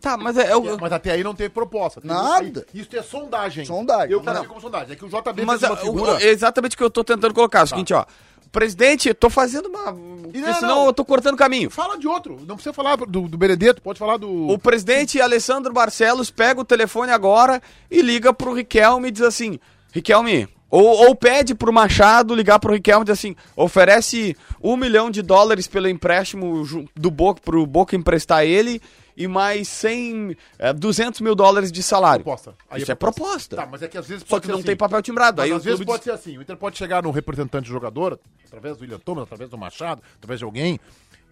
Tá, mas é, é o- Mas até aí não teve proposta. Teve- Nada. aí- Isso é sondagem. Sondagem. Eu Não, classifico como sondagem. É que o JB Mas fez uma a- o- figura... é exatamente o que eu tô tentando colocar. É o seguinte, ó. Presidente, eu tô fazendo uma. não, senão não. eu tô cortando caminho. Fala de outro. Não precisa falar do, do Benedetto, pode falar do... O presidente Alessandro Barcelos pega o telefone agora e liga pro Riquelme e diz assim: Riquelme, ou, ou pede pro Machado ligar pro Riquelme e diz assim: oferece um milhão de dólares pelo empréstimo do Boca pro Boca emprestar ele e mais 100, é, 200 mil dólares de salário. Proposta. Aí Isso é proposta. Tá, mas é que às vezes Só que não assim. tem papel timbrado. Mas Aí às vezes pode diz- ser assim. O Inter pode chegar no representante do jogador, através do William Thomas, através do Machado, através de alguém,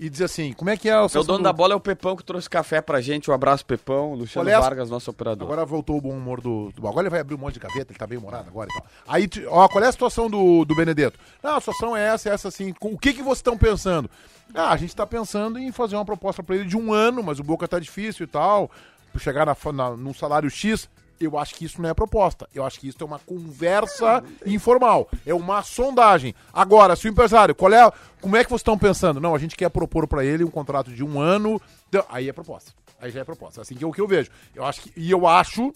e dizer assim, como é que é o... O dono da bola é o Pepão que trouxe café pra gente. Um abraço, Pepão. Luciano é Vargas, nosso operador. Agora voltou o bom humor do, do... Agora ele vai abrir um monte de gaveta, ele tá bem humorado agora e tal. Aí, ó, qual é a situação do, do Benedetto? Não, a situação é essa, é essa assim. Com- O que que vocês estão pensando? Ah, a gente tá pensando em fazer uma proposta pra ele de um ano, mas o Boca tá difícil e tal. Chegar na, na, num salário X. Eu acho que isso não é proposta. Eu acho que isso é uma conversa informal. É uma sondagem. Agora, se o empresário, qual é, como é que vocês estão pensando? Não, a gente quer propor pra ele um contrato de um ano. Então, Aí é proposta. Aí já é proposta. Assim que é o que eu vejo. Eu acho que, e eu acho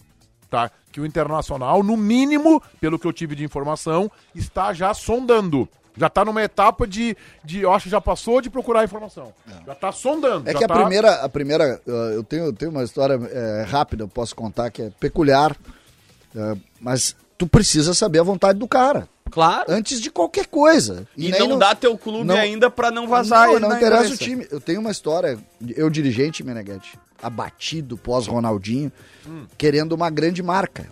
tá? Que o Internacional, no mínimo, pelo que eu tive de informação, está já sondando. Já está numa etapa de, de. Eu acho que já passou de procurar informação. Já está sondando. É já que a tá- primeira, a primeira, uh, eu tenho, eu tenho uma história é, rápida, eu posso contar que é peculiar, uh, mas tu precisa saber a vontade do cara Claro. antes de qualquer coisa. E nem não, no- dá teu clube não- ainda pra não vazar Não, não interessa o time. Eu tenho uma história, eu dirigente, Meneghete, abatido pós Ronaldinho, querendo uma grande marca.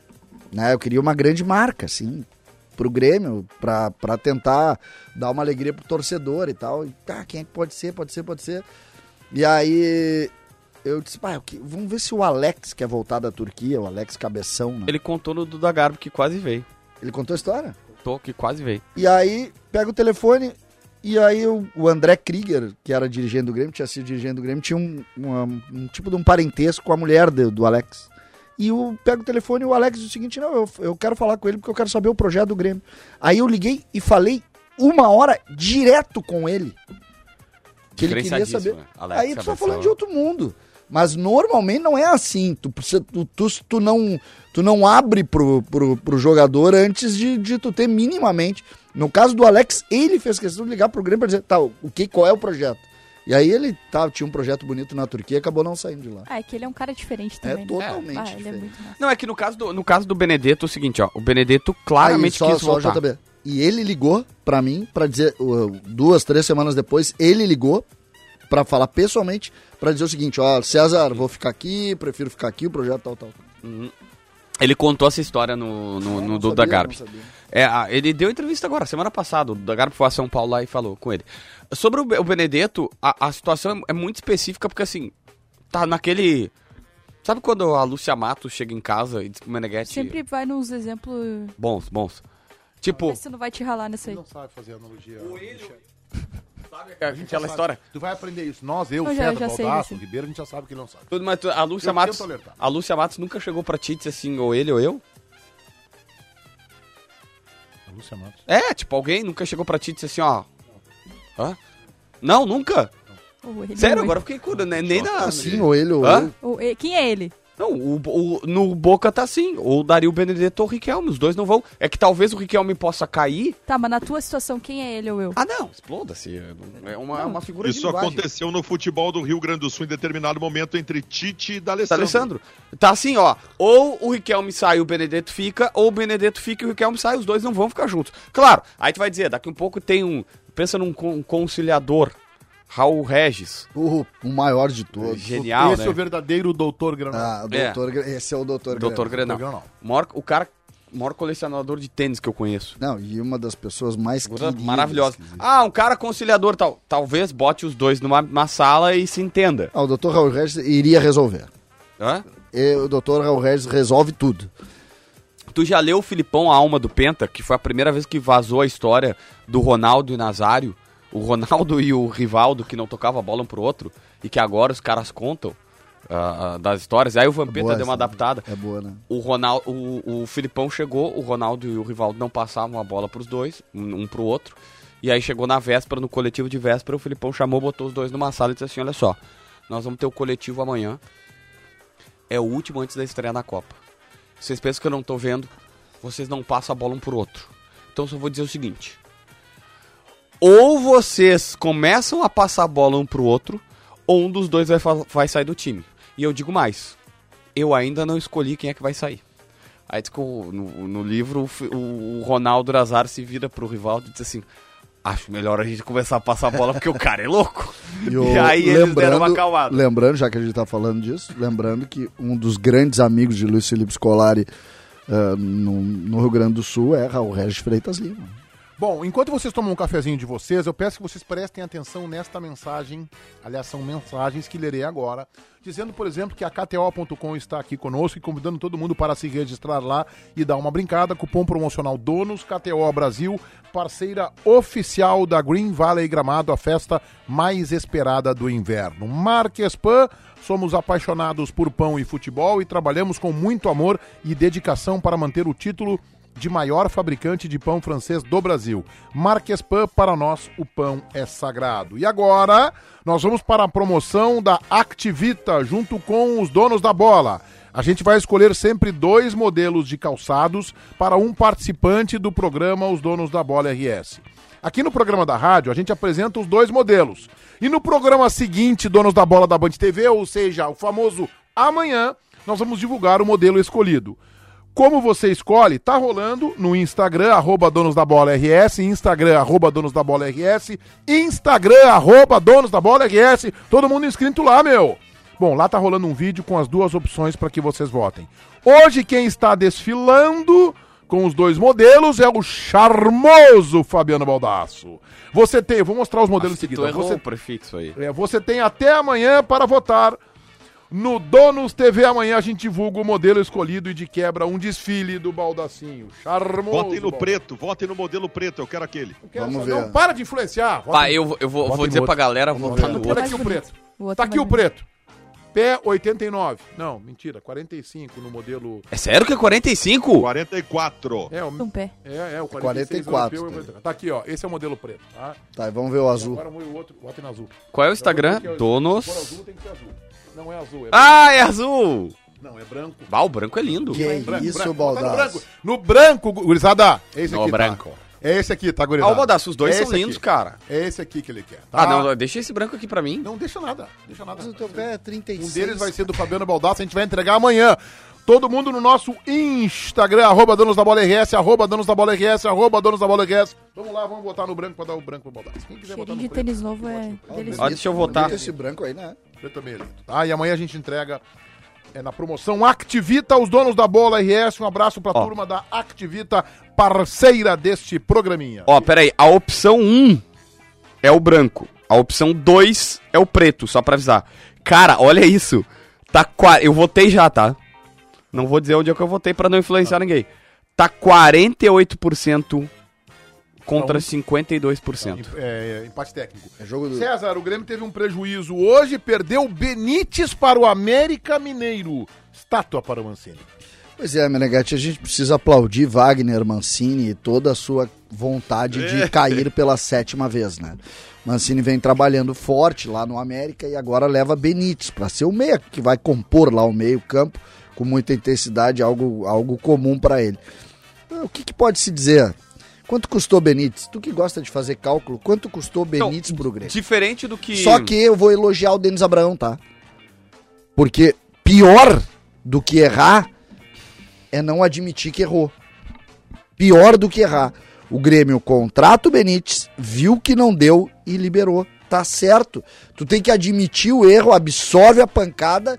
Né? Eu queria uma grande marca, assim, pro Grêmio, pra, pra tentar dar uma alegria pro torcedor e tal. E, tá, quem é que pode ser, pode ser, pode ser. E aí eu disse, vamos ver se o Alex quer voltar da Turquia, o Alex Cabeção, né? Ele contou no Duda Garbo que quase veio. Ele contou a história. Contou que quase veio. E aí, pega o telefone, e aí o, André Krieger, que era dirigente do Grêmio, tinha sido dirigente do Grêmio, tinha um, uma- um tipo de um parentesco com a mulher do, do Alex. E eu pego o telefone e o Alex diz o seguinte, não, eu, eu quero falar com ele porque eu quero saber o projeto do Grêmio. Aí eu liguei e falei uma hora direto com ele. que ele queria saber. Né? Alex Aí tu tá falando de outro mundo. Mas normalmente não é assim. Tu, tu, tu, tu não, tu não abre pro, pro, pro jogador antes de, de tu ter minimamente. No caso do Alex, ele fez questão de ligar pro Grêmio pra dizer, tá, o que, qual é o projeto? E aí ele tá, tinha um projeto bonito na Turquia e acabou não saindo de lá. Ah, é que ele é um cara diferente É também. né? totalmente Ah, ele é diferente. muito massa. Não, é que no caso do, no caso do Benedetto é o seguinte, ó. O Benedetto claramente Aí, só, quis só voltar. JB. E ele ligou pra mim pra dizer, duas, três semanas depois, ele ligou pra falar pessoalmente, pra dizer o seguinte, ó, César, vou ficar aqui, prefiro ficar aqui, o projeto tal, tal. Ele contou essa história no, no, no Não Duda Garbi. não sabia. É, ele deu entrevista agora, semana passada. O Garbi foi a São Paulo lá e falou com ele. Sobre o, Be- o Benedetto, a, a situação é, é muito específica porque assim, tá naquele. Sabe quando a Lúcia Matos chega em casa e diz que o Meneghetti. Sempre vai nos exemplos. Bons, bons. Tipo, Vê se não vai te ralar nessa aí. Não sabe fazer analogia. sabe aquela história. Tu vai aprender isso. Nós, eu, Eu já- sei, Baldasso. Ribeiro, a gente já sabe que ele não sabe. Tudo, mas tu- a Lúcia Eu Matos. A Lúcia Matos nunca chegou pra ti e disse assim, ou ele ou eu? Lúcia Matos. É, tipo, alguém nunca chegou pra ti e disse assim, ó. Hã? Não, nunca? Sério, agora eu fiquei curioso, né? nem na. Assim, ou ele ou Hã? e- Quem é ele? Não, o, o- no Boca tá assim. Ou daria o Benedetto ou o Riquelme. Os dois não vão. É que talvez o Riquelme possa cair. Tá, mas na tua situação, quem é ele ou eu? Ah, não. Exploda-se. É uma, é uma figura de Isso linguagem. aconteceu no futebol do Rio Grande do Sul em determinado momento entre Tite e D'Alessandro. Alessandro. Tá assim, ó. Ou o Riquelme sai e o Benedetto fica, ou o Benedetto fica e o Riquelme sai. Os dois não vão ficar juntos. Claro, aí tu vai dizer, daqui um pouco tem um. Pensa num con- conciliador. Raul Regis. O, o maior de todos. Genial, Esse né? é o verdadeiro doutor Granal. Ah, o doutor, Gra- esse é o doutor, Doutor Granal. O maior, o cara, o maior colecionador de tênis que eu conheço. Não, e uma das pessoas mais queridas. maravilhosa. Ah, um cara conciliador tal. Talvez bote os dois numa, numa sala e se entenda. Ah, o doutor Raul Regis iria resolver. Hã? E o doutor Raul Regis resolve tudo. Tu já leu o Filipão, a alma do Penta, que foi a primeira vez que vazou a história do Ronaldo e Nazário? O Ronaldo e o Rivaldo que não tocavam a bola um pro outro e que agora os caras contam ah, das histórias. Aí o Vampeta boa deu uma essa, adaptada. É boa, né? O Ronaldo, o, o Filipão chegou, o Ronaldo e o Rivaldo não passavam a bola pros dois, um, um pro outro. E aí chegou na véspera, no coletivo de véspera, o Filipão chamou, botou os dois numa sala e disse assim: Olha só, nós vamos ter o coletivo amanhã. É o último antes da estreia na Copa. Vocês pensam que eu não tô vendo? Vocês não passam a bola um pro outro. Então só vou dizer o seguinte: ou vocês começam a passar a bola um pro outro, ou um dos dois vai, vai sair do time. E eu digo mais: eu ainda não escolhi quem é que vai sair. Aí diz que o- no, no livro o, o Ronaldo Nazar se vira pro Rivaldo e diz assim: Acho melhor a gente começar a passar a bola porque o cara é louco. E, o- aí eles deram uma acalmada. Lembrando, já que a gente tá falando disso, lembrando que um dos grandes amigos de Luiz Felipe Scolari ah, no, no Rio Grande do Sul é Raul Regis Freitas Lima. Bom, enquanto vocês tomam um cafezinho de vocês, eu peço que vocês prestem atenção nesta mensagem. Aliás, são mensagens que lerei agora. Dizendo, por exemplo, que a KTO.com está aqui conosco e convidando todo mundo para se registrar lá e dar uma brincada. Cupom promocional Donos, KTO Brasil, parceira oficial da Green Valley Gramado, a festa mais esperada do inverno. Marques Pan, somos apaixonados por pão e futebol e trabalhamos com muito amor e dedicação para manter o título de maior fabricante de pão francês do Brasil. Marques Pan, para nós, o pão é sagrado. E agora, nós vamos para a promoção da Activita, junto com os donos da bola. A gente vai escolher sempre dois modelos de calçados para um participante do programa Os Donos da Bola RS. Aqui no programa da rádio, a gente apresenta os dois modelos. E no programa seguinte, Donos da Bola da Band TV, ou seja, o famoso Amanhã, nós vamos divulgar o modelo escolhido. Como você escolhe, tá rolando no Instagram, arroba Donos da Bola RS, Instagram, arroba Donos da Bola RS, Instagram, arroba Donos da Bola RS, todo mundo inscrito lá, meu. Bom, lá tá rolando um vídeo com as duas opções para que vocês votem. Hoje quem está desfilando com os dois modelos é o charmoso Fabiano Baldasso. Você tem, eu vou mostrar os modelos errou Você, o prefixo aí. é, você tem até amanhã para votar. No Donos TV amanhã a gente divulga o modelo escolhido e de quebra um desfile do Baldacinho. Charmoso. Votem no Baldacinho. preto, votem no modelo preto, eu quero aquele. Quero Vamos só- ver. Não, para de influenciar. Vota Pá, eu, vou- eu vou, vou dizer outro. pra galera votar no Olha outro. aqui o preto. O Tá é aqui o preto. Pé 89. Não, mentira, 45 no modelo. É sério que é 45? 44. É, o, Um pé. é, é o 46 44, europeu, tá. Tá aqui, ó. Esse é o modelo preto, tá? Tá, e vamos ver o azul. Agora o outro, bota em azul. Qual é o Instagram? Se for Donos. azul, tem que ser azul. Não é azul, é Ah, é azul! Não, é branco. Ah, o branco é lindo. Que Branco, isso, branco. Bota no Baldaço. branco. No branco, gurizada. É esse No aqui, branco. Tá? É esse aqui, tá, Ah, gurizada? o Baldaço, os dois É são lindos, aqui. cara. É esse aqui que ele quer, tá? Ah, não, deixa esse branco aqui pra mim. Não deixa nada, deixa nada. Mas o teu pé é Um 36. deles vai ser do Fabiano Baldasso, a gente vai entregar amanhã. Todo mundo no nosso Instagram, arroba donos da bola RS, arroba donos da bola RS, arroba donos da bola RS. Vamos lá, vamos botar no branco pra dar o branco pro Baldasso. Quem quiser botar Cheirinho no de preto, tênis novo é delicioso. Ó, deixa eu votar. esse branco aí, né? preto lindo, tá? E amanhã a gente entrega é, na promoção Activita, os donos da bola RS. Um abraço pra Ó. turma da Activita, parceira deste programinha. Ó, peraí, a opção 1 é o branco. A opção 2 é o preto, só pra avisar. Cara, olha isso. Tá qua... Eu votei já, tá? Não vou dizer onde é que eu votei pra não influenciar ninguém. Tá 48% contra 52%. É, é, empate técnico. É jogo do... César, o Grêmio teve um prejuízo hoje, perdeu o Benítez para o América Mineiro. Estátua para o Mancini. Pois é, Menegatti, a gente precisa aplaudir Wagner Mancini e toda a sua vontade de cair pela sétima vez, né? Mancini vem trabalhando forte lá no América e agora leva Benítez para ser o meia que vai compor lá o meio-campo com muita intensidade, algo, algo comum para ele. O que, que pode se dizer? Quanto custou Benítez? Tu que gosta de fazer cálculo, quanto custou Benítez pro Grêmio? Diferente do que. Só que eu vou elogiar o Denis Abraão, tá? Porque pior do que errar é não admitir que errou. Pior do que errar. O Grêmio contrata o Benítez, viu que não deu e liberou. Tá certo. Tu tem que admitir o erro, absorve a pancada,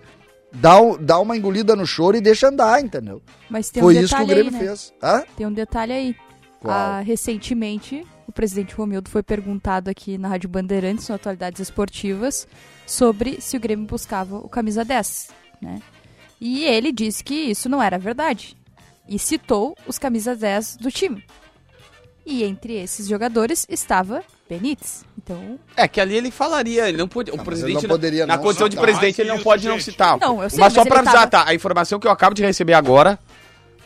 dá, dá uma engolida no choro e deixa andar, entendeu? Mas tem Foi um isso que o Grêmio aí, né? fez. Hã? Tem um detalhe aí. Ah, recentemente, o presidente Romildo foi perguntado aqui na Rádio Bandeirantes, no Atualidades Esportivas, sobre se o Grêmio buscava o camisa 10, né? E ele disse que isso não era verdade. E citou os camisas 10 do time. E entre esses jogadores estava Benítez. Então, É que ali ele falaria, ele não podia. O mas presidente. ele não poderia na não condição de citar. presidente, ele não pode não gente. citar. Não, eu sei, mas só mas pra ele avisar, tava- tá? A informação que eu acabo de receber agora.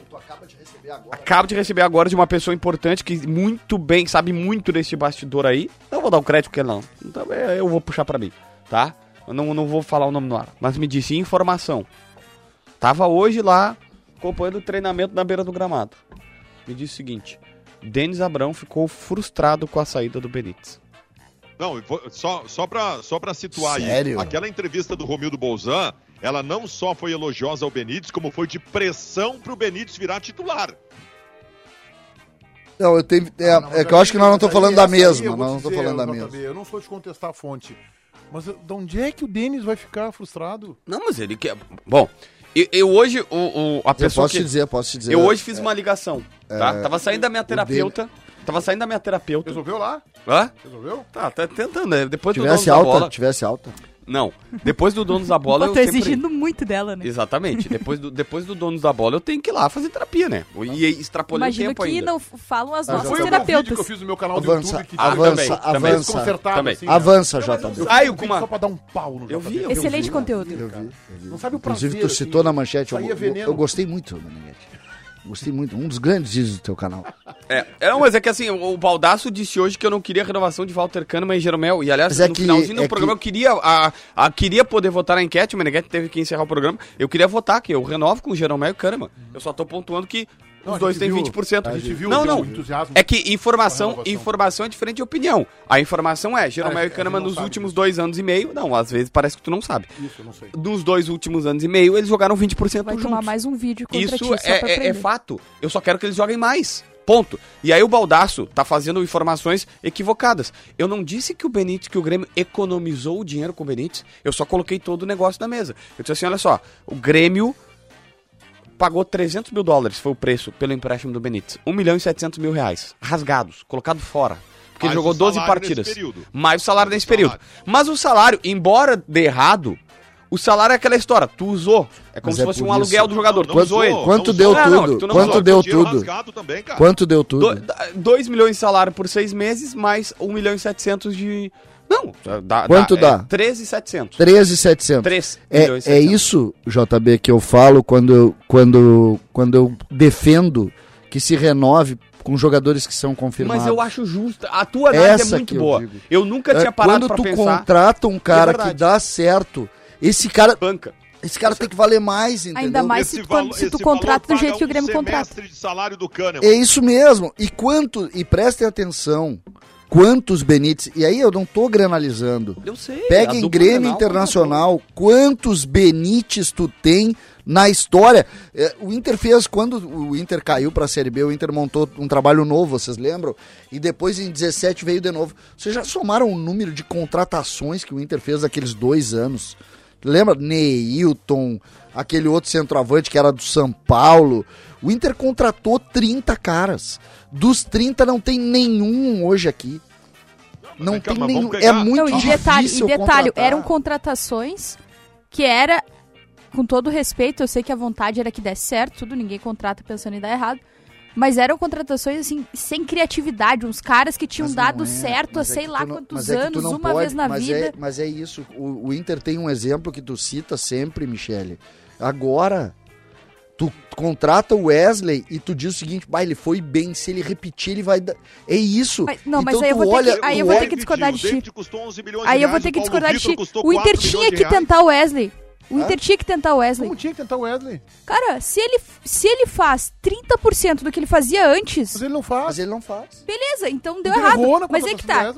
Tu acaba de receber agora. Acabo de receber agora de uma pessoa importante que muito bem, sabe muito desse bastidor aí. Não vou dar o crédito que ele não. Então é, eu vou puxar pra mim, tá? Eu não, não vou falar o nome no ar. Mas me disse informação. Tava hoje lá acompanhando o treinamento na beira do gramado. Me disse o seguinte: Denis Abrão ficou frustrado com a saída do Benítez. Não, só, só pra, só pra situar Sério? aí, aquela entrevista do Romildo Bolzan, ela não só foi elogiosa ao Benítez, como foi de pressão pro Benítez virar titular. Não, eu tenho. É, Ah, não, mas é que eu acho que nós não estamos essa aí- falando da aí mesma. Nós não estamos dizer, falando da mesma. Eu não sou de contestar a fonte. Mas de onde é que o Denis vai ficar frustrado? Não, mas ele quer. Bom, eu, eu hoje, o, o- a Eu pessoa posso que. te dizer, posso te dizer. Eu hoje fiz uma ligação, tá? Tava saindo da minha dele- terapeuta. Tava saindo da minha terapeuta. Resolveu lá? Hã? Resolveu? Tá, tá tentando, né? Depois Tivesse alta, bola. tivesse alta. Não. Depois do dono da bola, eu eu tô sempre... exigindo muito dela, né? Exatamente. Depois do, depois do dono da bola, eu tenho que ir lá fazer terapia, né? E extrapolei o Imagino tempo que ainda. não falam as Ah, nossas Foi o meu vídeo que terapeutas. eu fiz no meu canal do Avança, YouTube. Que Ah, avança, também, avança. Também. assim, né? Avança, mas JB. eu Ai, fiz um o vídeo Kuma- Só pra dar um pau no Eu vi, eu vi. Excelente conteúdo. Eu vi, eu vi. Não sabe o Inclusive, prazer, tu citou assim, na manchete. Eu, eu- eu gostei muito, Meneghete. Gostei muito. Um dos grandes vídeos do teu canal. É, é, não, mas é que assim, o Baldaço disse hoje que eu não queria a renovação de Walter Kahneman e Jeromel. E aliás, Mas é no que- finalzinho do é programa que- eu queria, a, a- queria poder votar na enquete, o Meneghetti teve que encerrar o programa. Eu queria votar, que eu renovo com o Jeromel e o Kahneman. Eu só tô pontuando que Não, os dois têm viu, 20%. A gente viu não, não. entusiasmo. É que informação, informação é diferente de opinião. A informação é, Jeromel e Kahneman nos últimos dois anos e meio, não, às vezes parece que tu não sabe. Isso, eu não sei. Nos dois últimos anos e meio, eles jogaram 20% Vai juntos. tomar mais um vídeo contra Isso ti, é, pra é- é fato. Eu só quero que eles joguem mais. Ponto. E aí o Baldaço tá fazendo informações equivocadas. Eu não disse que o Benítez, que o Grêmio economizou o dinheiro com o Benítez. Eu só coloquei todo o negócio na mesa. Eu disse assim, olha só, o Grêmio pagou 300 mil dólares, foi o preço pelo empréstimo do Benítez. 1 milhão e 700 mil reais. Rasgados, colocado fora. Porque ele Mais jogou o 12 salário partidas. período. Mais o salário Mais o nesse período. salário. Mas o salário, embora dê errado, o salário é aquela história. Tu usou. É como Mas se é fosse um aluguel isso. do jogador. Não, tu não usou usou. ele. Quanto não deu tudo? tu não Quanto deu tudo? Quanto deu tudo? 2 milhões de salário por seis meses, mais 1 milhão e 700 de, Não, dá, Quanto dá? É 13,700. 13,700. 3 É, é 700. isso, JB, que eu falo quando eu, quando, quando eu defendo que se renove com jogadores que são confirmados. Mas eu acho justo. A tua análise Essa é muito eu boa. digo. Eu nunca É, tinha parado quando pra tu pensar. contrata um cara É que dá certo, esse cara, Banca. esse cara tem que valer mais, entendeu? Ainda mais se tu, quando- se tu contrata do jeito que o Grêmio contrata. um de salário do Kahneman. É isso mesmo. E quanto, e prestem atenção, quantos Benítez, e aí eu não tô granalizando. Eu sei. Pega a em Grêmio Grenal Internacional, quantos Benítez tu tem na história? É, o Inter fez, quando o Inter caiu pra Série B, o Inter montou um trabalho novo, vocês lembram? E depois em 17 veio de novo. Vocês já somaram o número de contratações que o Inter fez naqueles dois anos? Lembra? Neilton, aquele outro centroavante que era do São Paulo. O Inter contratou 30 caras. Dos 30 não tem nenhum hoje aqui. Não cá, tem nenhum. É muito Não, e difícil detalhe, e detalhe contratar. eram contratações que era, com todo respeito, eu sei que a vontade era que desse certo, tudo, ninguém contrata pensando em dar errado. Mas eram contratações, assim, sem criatividade, uns caras que tinham Mas dado é, certo há mas é sei lá não- quantos mas é anos, uma pode- vez na mas vida. É, mas é isso. O, o Inter tem um exemplo que tu cita sempre, Michele. Agora, tu contrata o Wesley e tu diz o seguinte, bah, ele foi bem, se ele repetir, ele vai dar. É isso. Mas- não, mas Então aí eu vou ter olha- que- aí tu eu vou ter que discordar de ti. David custou 11 milhões de Aí eu vou ter que discordar de ti. O Inter 4 tinha que tentar o Wesley. O Inter tinha que tentar o Wesley. Como tinha que tentar o Wesley? Cara, se ele, se ele faz 30% do que ele fazia antes, Mas ele não faz. Mas ele não faz. beleza, então deu Inter errado. errou na Mas é que tá.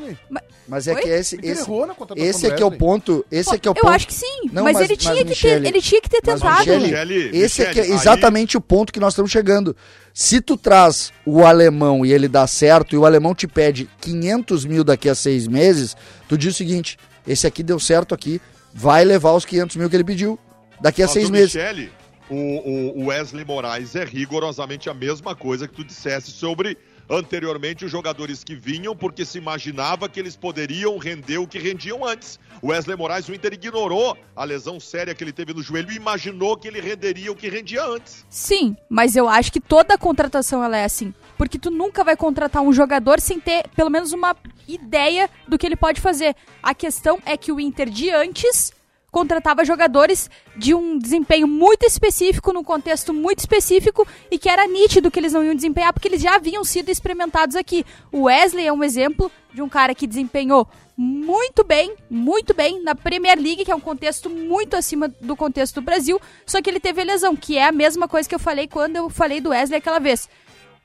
Mas é Oi? que esse, esse, errou na contratação esse do é que é o Wesley. ponto. Esse é que é o eu ponto. acho que sim, Não, mas, mas- ele, tinha mas, que ter, Michele, ele tinha que ter tentado. Michele, Michele, esse é que é Michele, aí- exatamente o ponto que nós estamos chegando. Se tu traz o alemão e ele dá certo, e o alemão te pede 500 mil daqui a seis meses, tu diz o seguinte, esse aqui deu certo aqui, vai levar os 500 mil que ele pediu daqui a Mas seis meses. Michele, o, o- o Wesley Moraes é rigorosamente a mesma coisa que tu dissesse sobre anteriormente os jogadores que vinham porque se imaginava que eles poderiam render o que rendiam antes. O Wesley Moraes, o Inter ignorou a lesão séria que ele teve no joelho e imaginou que ele renderia o que rendia antes. Sim, mas eu acho que toda contratação ela é assim. Porque tu nunca vai contratar um jogador sem ter pelo menos uma ideia do que ele pode fazer. A questão é que o Inter de antes contratava jogadores de um desempenho muito específico, num contexto muito específico e que era nítido que eles não iam desempenhar porque eles já haviam sido experimentados aqui. O Wesley é um exemplo de um cara que desempenhou muito bem, muito bem na Premier League, que é um contexto muito acima do contexto do Brasil, só que ele teve lesão, que é a mesma coisa que eu falei quando eu falei do Wesley aquela vez.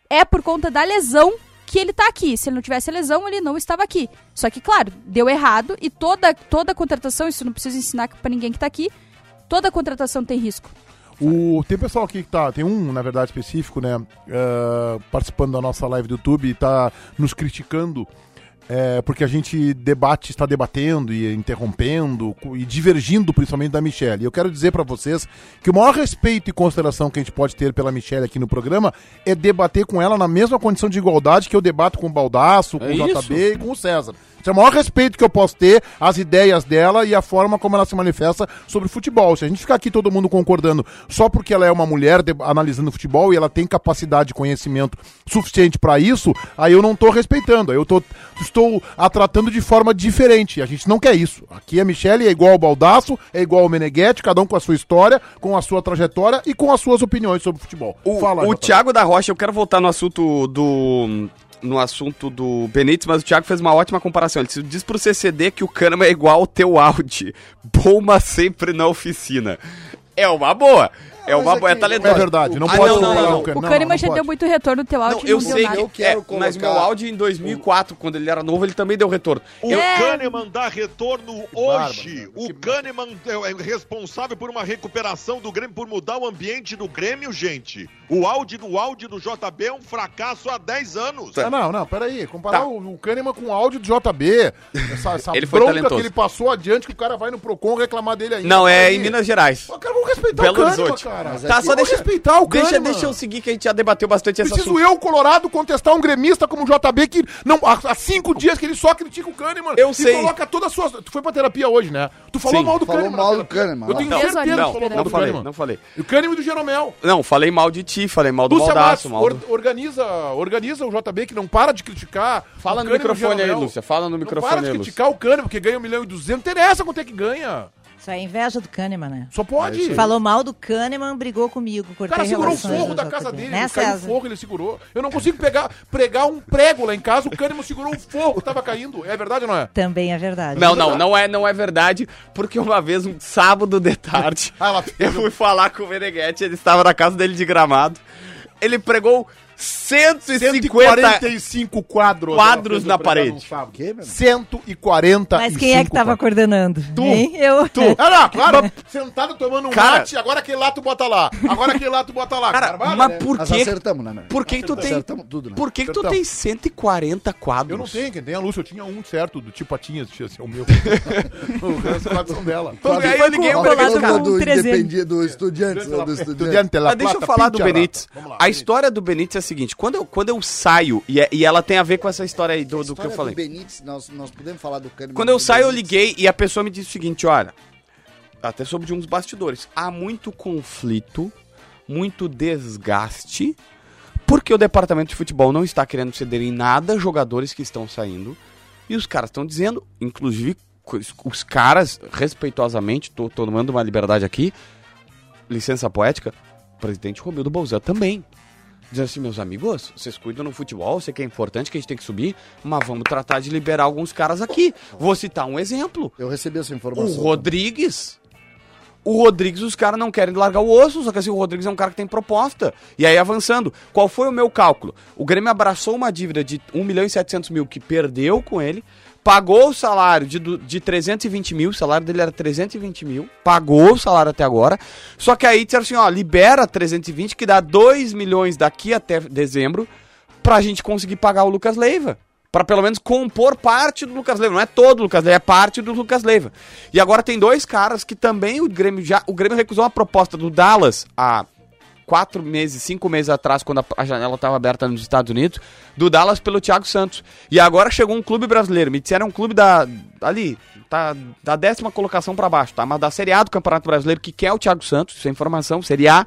É por conta da lesão que ele tá aqui. Se ele não tivesse a lesão, ele não estava aqui. Só que, claro, deu errado e toda, toda contratação, isso não preciso ensinar pra ninguém que tá aqui, toda contratação tem risco. O, tem pessoal aqui que tá. Tem um, na verdade, específico, né? eh, participando da nossa live do YouTube e tá nos criticando. Eh, porque a gente debate, está debatendo e interrompendo e divergindo principalmente da Michelle. E eu quero dizer pra vocês que o maior respeito e consideração que a gente pode ter pela Michelle aqui no programa é debater com ela na mesma condição de igualdade que eu debato com o Baldaço, com É o isso. JB e com o César. Esse é o maior respeito que eu posso ter às ideias dela e a forma como ela se manifesta sobre futebol. Se a gente ficar aqui todo mundo concordando só porque ela é uma mulher de- analisando futebol e ela tem capacidade de conhecimento suficiente pra isso, aí eu não tô respeitando. Aí eu tô, estou a tratando de forma diferente. A gente não quer isso. Aqui a Michelle é igual ao Baldaço, é igual ao Meneghetti, cada um com a sua história, com a sua trajetória e com as suas opiniões sobre futebol. O, Fala, o. Thiago da Rocha, eu quero voltar no assunto do. No assunto do Benítez, mas o Thiago fez uma ótima comparação. Ele diz pro CCD que o Kahneman é igual ao teu Audi. Bom, mas sempre na oficina. É uma boa. É uma é boa, é talentoso. É verdade, não Ah, pode não, não, não. o Kahneman. O já deu muito retorno no teu áudio eu não deu sei nada. que Eu quero é, mas meu colocar- Audi em 2004, quando ele era novo, ele também deu retorno. O Eu- É. Kahneman dá retorno hoje. o que Kahneman é responsável por uma recuperação do Grêmio, por mudar o ambiente do Grêmio, gente. O áudio do áudio do JB é um fracasso há 10 anos. Ah, não, não, peraí. Comparar Tá. o, o Kahneman com o áudio do JB. Essa, essa Ele foi bronca talentoso. que ele passou adiante que o cara vai no Procon reclamar dele ainda. Não, é em Minas Gerais. Eu quero respeitar Belo o Kahneman, Horizonte. cara. Cara. Mas Tá, que- só deixa, respeitar o deixa, Kahneman. deixa eu seguir que a gente já debateu bastante essa Preciso eu, Colorado, contestar um gremista como o JB que não, há, há cinco dias que ele só critica o Kahneman. Eu e sei. coloca toda a sua. Tu foi pra terapia hoje, né? Tu falou Sim. mal do Falou Kahneman. mal na do. Kahneman, Eu tenho não. certeza que Não, tu falou mal Não do falei, Kahneman. não falei. E o Kahneman e do Jeromel. Não, falei mal de ti, falei mal do Lúcia Baldaço, mal or- do... organiza, organiza o JB que não para de criticar. Fala o no microfone aí. Lúcia, fala no microfone para de aí, criticar o Kahneman, porque ganha um milhão e duzentos. Não interessa quanto é que ganha. Isso é inveja do Kahneman, né? Só pode. Falou mal do Kahneman, brigou comigo. O cara segurou o forro da casa dele, Né, caiu o forro, ele segurou. Eu não consigo pegar, pregar um prego lá em casa, o Kahneman segurou o forro que tava caindo. É verdade ou não é? Também é verdade. Não, não, não é, não é verdade, porque uma vez, um sábado de tarde, Ah, eu fui falar com o Meneghetti, ele estava na casa dele de gramado, ele pregou 150... 145 quadros. quadros na parede. sábado. Que, meu? 140 Mas quem é que tava coordenando? Tu. Hein? Eu. Tu, ah, não, claro, sentado tomando um Cara- mate, agora aquele lá tu bota lá, agora aquele lá tu bota lá. Cara, Barbada, mas né? por Nós que... acertamos, né? Por que, que tu tem... Acertamos tudo, né? Por que, que tu tem 140 quadros? Eu não tenho, quem tem é a Lúcia, eu tinha um certo, do tipo patinhas, tinha assim, o meu. o resto são dela. Então, aí eu liguei o um do, 300. independia- do do estudiantes. Estudiante, Mas deixa eu falar do Benítez. A história do Benítez é seguinte: quando eu, quando eu saio, e, é- e ela tem a ver com essa história aí do, do que eu falei. do Benítez, nós, nós podemos falar do Kahneman. Quando eu saio, eu Benítez. liguei e a pessoa me disse o seguinte: olha, até sobre de uns bastidores. Há muito conflito, muito desgaste, porque o departamento de futebol não está querendo ceder em nada jogadores que estão saindo. E os caras estão dizendo, inclusive, os- caras, respeitosamente, tô, tô tomando uma liberdade aqui, licença poética, o presidente Romildo Bolzan também. Dizendo assim, meus amigos, vocês cuidam no futebol, sei que é importante que a gente tem que subir, mas vamos tratar de liberar alguns caras aqui. Vou citar um exemplo. Eu recebi essa O informação. Rodrigues. O Rodrigues, os caras não querem largar o osso, só que assim, o Rodrigues é um cara que tem proposta. E aí, avançando, qual foi o meu cálculo? O Grêmio abraçou uma dívida de 1 milhão e 700 mil que perdeu com ele, pagou o salário de, de 320 mil, o salário dele era 320 mil, pagou o salário até agora, só que aí disseram assim, ó, libera 320, que dá 2 milhões daqui até dezembro, pra gente conseguir pagar o Lucas Leiva. Pra pelo menos compor parte do Lucas Leiva. Não é todo o Lucas Leiva, é parte do Lucas Leiva. E agora tem dois caras que também o Grêmio já. O Grêmio recusou uma proposta do Dallas há quatro meses, cinco meses atrás, quando a, janela estava aberta nos Estados Unidos, do Dallas pelo Thiago Santos. E agora chegou um clube brasileiro. Me disseram um clube da. ali, tá, da décima colocação pra baixo, tá? Mas da Série A do Campeonato Brasileiro, que quer o Thiago Santos, isso é informação, Série A.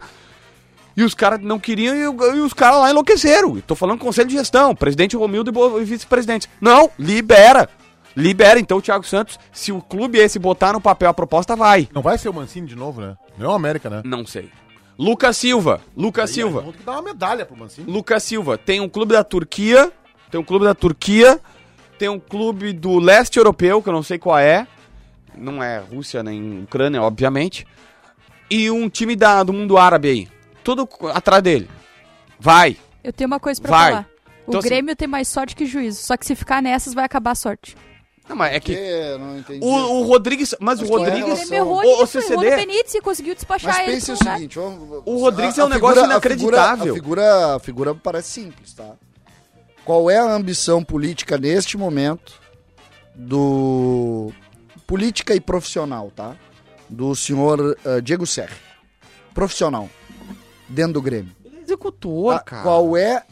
E os caras não queriam e, e os caras lá enlouqueceram. E Tô falando conselho de gestão, presidente Romildo e e vice-presidente. Não, libera. Libera, então, o Thiago Santos. Se o clube esse botar no papel a proposta, vai. Não vai ser o Mancini de novo, né? Não é o América, né? Não sei. Lucas Silva. Lucas Silva. Vamos ter que dar uma medalha pro Mancini. Lucas Silva. Tem um clube da Turquia. Tem um clube da Turquia. Tem um clube do leste europeu, que eu não sei qual é. Não é Rússia nem Ucrânia, obviamente. E um time da, do mundo árabe aí. Tudo atrás dele. Vai. Eu tenho uma coisa pra Vai. falar. O Então, assim- Grêmio tem mais sorte que juízo. Só que se ficar nessas, vai acabar a sorte. Não, mas é que. Que? Não entendi. O, o Rodrigues. Mas, Mas o é a O Rodrigues. O- o CCD Benítez e conseguiu despachar Mas ele. pense pro o seguinte, vamos- O Rodrigues a- é um a negócio figura- a inacreditável. figura- A figura, a figura parece simples, tá? Qual é a ambição política neste momento do política e profissional, tá? Do senhor eh, Diego Serri. Profissional. Dentro do Grêmio. Ele é executor, A- cara. Qual é,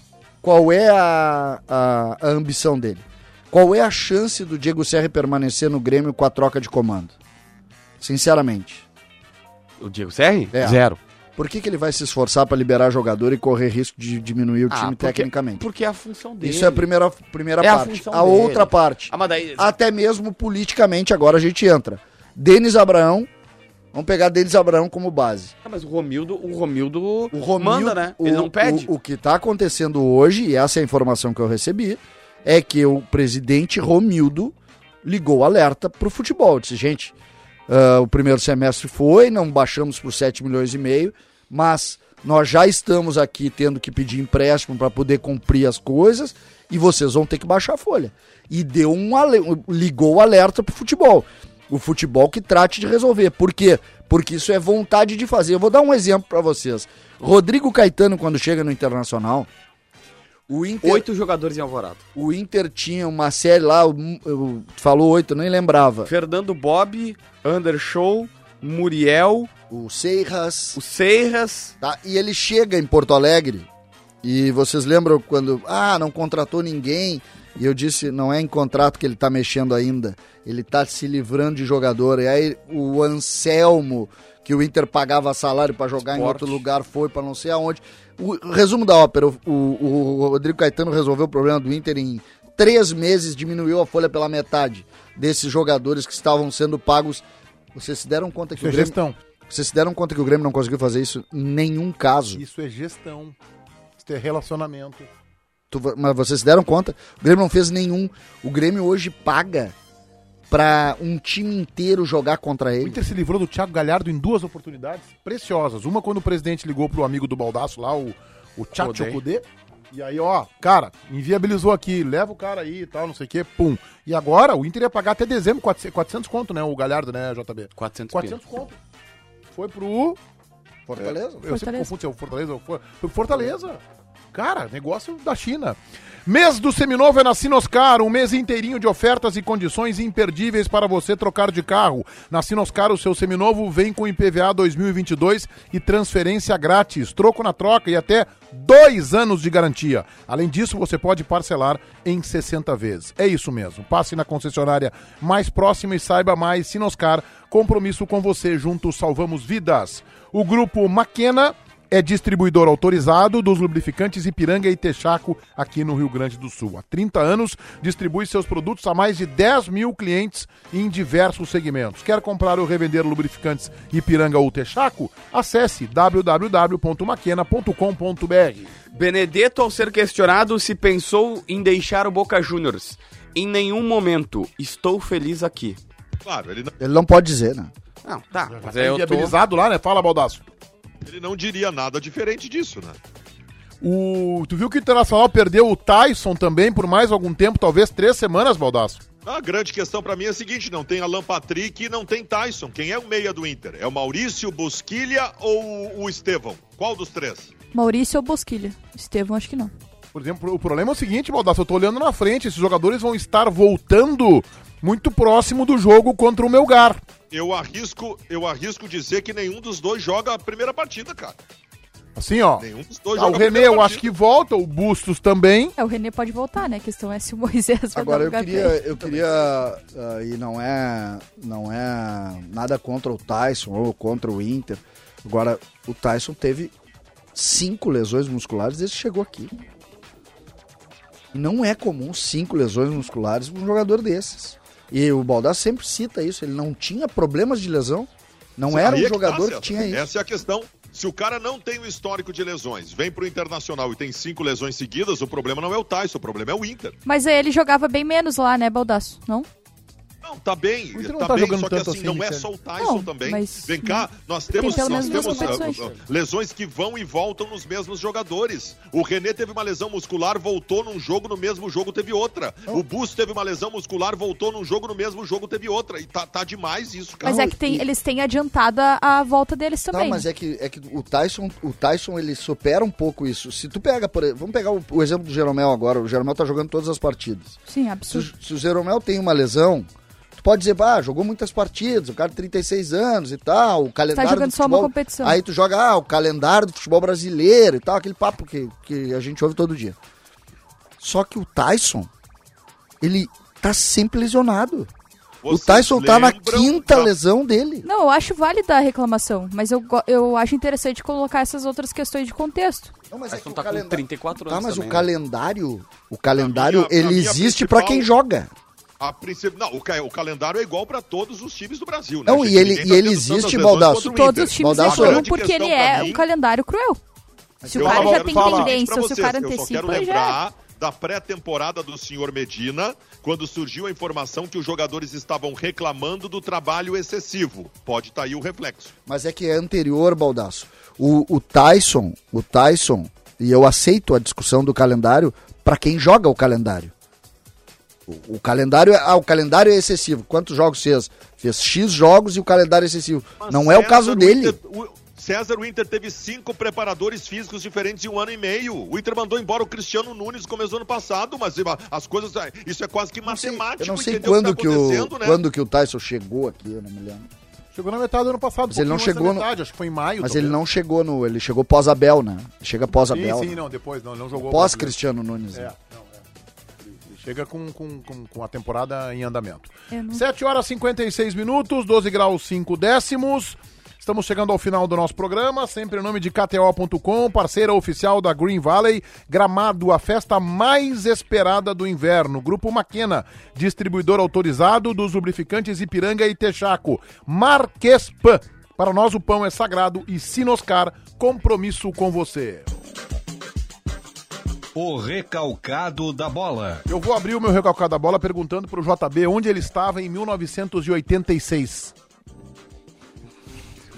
qual é a, a, a ambição dele? Qual é a chance do Diego Serri permanecer no Grêmio com a troca de comando? Sinceramente. O Diego Serri? É. Zero. Por que, que ele vai se esforçar para liberar jogador e correr risco de diminuir o Ah, time porque- tecnicamente? Porque é a função dele. Isso é a primeira, primeira É a parte. A, dele. outra parte, Ah, daí. até mesmo politicamente, agora a gente entra. Denis Abraão, vamos pegar Denis Abraão como base. Ah, mas o Romildo, o Romildo, O Romildo, manda, né? o- Ele não pede. O, o que está acontecendo hoje, e essa é a informação que eu recebi, é que o presidente Romildo ligou alerta pro futebol. Disse, gente, ah, o primeiro semestre foi, não baixamos por 7 milhões e meio, mas nós já estamos aqui tendo que pedir empréstimo para poder cumprir as coisas e vocês vão ter que baixar a folha. E deu um ligou o alerta pro futebol. O futebol que trate de resolver. Por quê? Porque isso é vontade de fazer. Eu vou dar um exemplo para vocês. Rodrigo Caetano, quando chega no Internacional, o Inter, Oito jogadores em Alvorada. o Inter tinha uma série lá, eu- eu- falou oito, eu nem lembrava. Fernando Bob, Andershow, Muriel, o Seiras, O Seiras. tá? E ele chega em Porto Alegre e vocês lembram quando, ah, não contratou ninguém, e eu disse, não é em contrato que ele tá mexendo ainda, ele tá se livrando de jogador, e aí o Anselmo, que o Inter pagava salário para jogar em Esporte. outro lugar, foi para não sei aonde. O resumo da ópera, o, o- o Rodrigo Caetano resolveu o problema do Inter em três meses, diminuiu a folha pela metade desses jogadores que estavam sendo pagos. Vocês se deram conta que Isso o é Grêmio... gestão. Vocês se deram conta que o Grêmio não conseguiu fazer isso em nenhum caso. Isso é gestão. Isso é relacionamento. Tu mas vocês se deram conta? O Grêmio não fez nenhum. O Grêmio hoje paga pra um time inteiro jogar contra O ele. Inter se livrou do Thiago Galhardo em duas oportunidades preciosas. Uma quando o presidente ligou pro amigo do Baldaço lá, o, o Tchatcho Kudê. E aí, ó, cara, inviabilizou aqui, leva o cara aí e tal, não sei o quê, pum. E agora o Inter ia pagar até dezembro 400, 400 conto, né, o Galhardo, né, JB? 400 400 conto. Foi pro... Fortaleza. Eu sempre Fortaleza. confundo se é o Fortaleza ou foi pro Fortaleza. Cara, negócio da China. Mês do Seminovo é na Sinoscar, um mês inteirinho de ofertas e condições imperdíveis para você trocar de carro. Na Sinoscar, o seu seminovo vem com IPVA 2022 e transferência grátis, troco na troca e até dois anos de garantia. Além disso, você pode parcelar em 60 vezes. É isso mesmo. Passe na concessionária mais próxima e saiba mais. Sinoscar, compromisso com você. Juntos salvamos vidas. O grupo Maquena é distribuidor autorizado dos lubrificantes Ipiranga e Texaco aqui no Rio Grande do Sul. Há 30 anos, distribui seus produtos a mais de 10 mil clientes em diversos segmentos. Quer comprar ou revender lubrificantes Ipiranga ou Texaco? Acesse www.maquena.com.br. Benedetto, ao ser questionado se pensou em deixar o Boca Juniors. Em nenhum momento. Estou feliz aqui. Claro, ele não, Ele não pode dizer, né? Não, tá. Mas aí eu tô... lá, né? Fala, Baldaço. Ele não diria nada diferente disso, né? O... Tu viu que o Internacional perdeu o Tyson também por mais algum tempo, talvez três semanas, Baldaço? A grande questão pra mim é a seguinte: não tem Alan Patrick e não tem Tyson. Quem é o meia do Inter? É o Maurício, Busquilha ou o Estevão? Qual dos três? Maurício ou Bosquilha? Estevão, acho que não. Por exemplo, o problema é o seguinte, Baldaço, eu tô olhando na frente, esses jogadores vão estar voltando muito próximo do jogo contra o Melgar. Eu arrisco, eu arrisco dizer que nenhum dos dois joga a primeira partida, cara. Assim, ó. Nenhum dos dois Ah, o René eu acho que volta, o Bustos também. É, o René pode voltar, né? A questão é se o Moisés vai Agora dar eu queria, ele. eu queria ah, e não é, não é nada contra o Tyson ou contra o Inter. Agora o Tyson teve cinco lesões musculares desde que chegou aqui. Não é comum cinco lesões musculares para um jogador desses. E o Baldassi sempre cita isso. Ele não tinha problemas de lesão. Não era um é que tá, jogador que César. tinha isso. Essa é a questão. Se o cara não tem o histórico de lesões, vem pro Internacional e tem cinco lesões seguidas, o problema não é o Tyson, o problema é o Inter. Mas aí ele jogava bem menos lá, né, Baldaço? Não? Não, tá bem, O tá, tá bem, jogando só que assim, assim, não é só o Tyson Não, também. mas Vem cá, nós temos, pelo nós temos ah, lesões que vão e voltam nos mesmos jogadores. O René teve uma lesão muscular, voltou num jogo, no mesmo jogo teve outra. O Bus teve uma lesão muscular, voltou num jogo, no mesmo jogo teve outra. E tá, tá demais isso, cara. Mas é que tem, e- eles têm adiantado a, volta deles também. Não, mas é que, é que o Tyson, o Tyson ele supera um pouco isso. Se tu pega, por, vamos pegar o, o exemplo do Jeromel agora. O Jeromel tá jogando todas as partidas. Sim, Se, absurdo. o- se o Jeromel tem uma lesão, pode dizer, ah, jogou muitas partidas, o cara tem 36 anos e tal, o calendário Tá jogando do só uma futebol- competição. Aí tu joga, ah, o calendário do futebol brasileiro e tal, aquele papo que, que a gente ouve todo dia. Só que o Tyson, ele tá sempre lesionado. o Vocês Tyson tá na quinta da- lesão dele. Não, eu acho válida a reclamação, mas eu, eu acho interessante colocar essas outras questões de contexto. Não, mas Tyson o tá com calenda- 34 Tá, anos mas também, o né? calendário, o calendário, minha- ele existe pra quem joga. A princípio, não, o, ca- o calendário é igual pra todos os times do Brasil, né? Não, e ele- Ninguém e tá ele existe, Baldasso. Todos os times Baldasso, erram grande porque ele é pra um mim- calendário cruel. Se o Eu cara já tem tendência, se o cara Eu só antecipa, quero já é. lembrar da pré-temporada do senhor Medina, quando surgiu a informação que os jogadores estavam reclamando do trabalho excessivo. Pode estar aí o reflexo. Mas é que é anterior, Baldaço. O, o Tyson, o Tyson, e eu aceito a discussão do calendário pra quem joga o calendário. O, o calendário é, ah, o calendário é excessivo. Quantos jogos fez? Fez X jogos e o calendário é excessivo. Mas Não é o César, caso dele. Inter- o- César, o Inter teve cinco preparadores físicos diferentes em um ano e meio. O Inter mandou embora o Cristiano Nunes no começo do ano passado, mas as coisas. Isso é quase que Não sei- matemático. eu não sei entendeu quando o que, tá o, acontecendo, né? quando que o Tyson chegou aqui, eu não me lembro. Chegou na metade do ano passado. Mas ele não chegou no- metade, acho que foi em maio. Mas ele não chegou no. Ele chegou pós-Abel, né? Chega pós-Abel. Sim, sim, não, depois não, ele não jogou. Pós-Cristiano Nunes. É, né? Chega com, com, com, com a temporada em andamento. Não- 7 horas e 56 minutos, 12 graus 5 décimos. Estamos chegando ao final do nosso programa, sempre em nome de KTO.com, parceira oficial da Green Valley, Gramado, a festa mais esperada do inverno. Grupo Maquena, distribuidor autorizado dos lubrificantes Ipiranga e Texaco. Marquespan, para nós o pão é sagrado e Sinoscar, compromisso com você. O recalcado da bola. Eu vou abrir o meu recalcado da bola perguntando pro JB onde ele estava em 1986.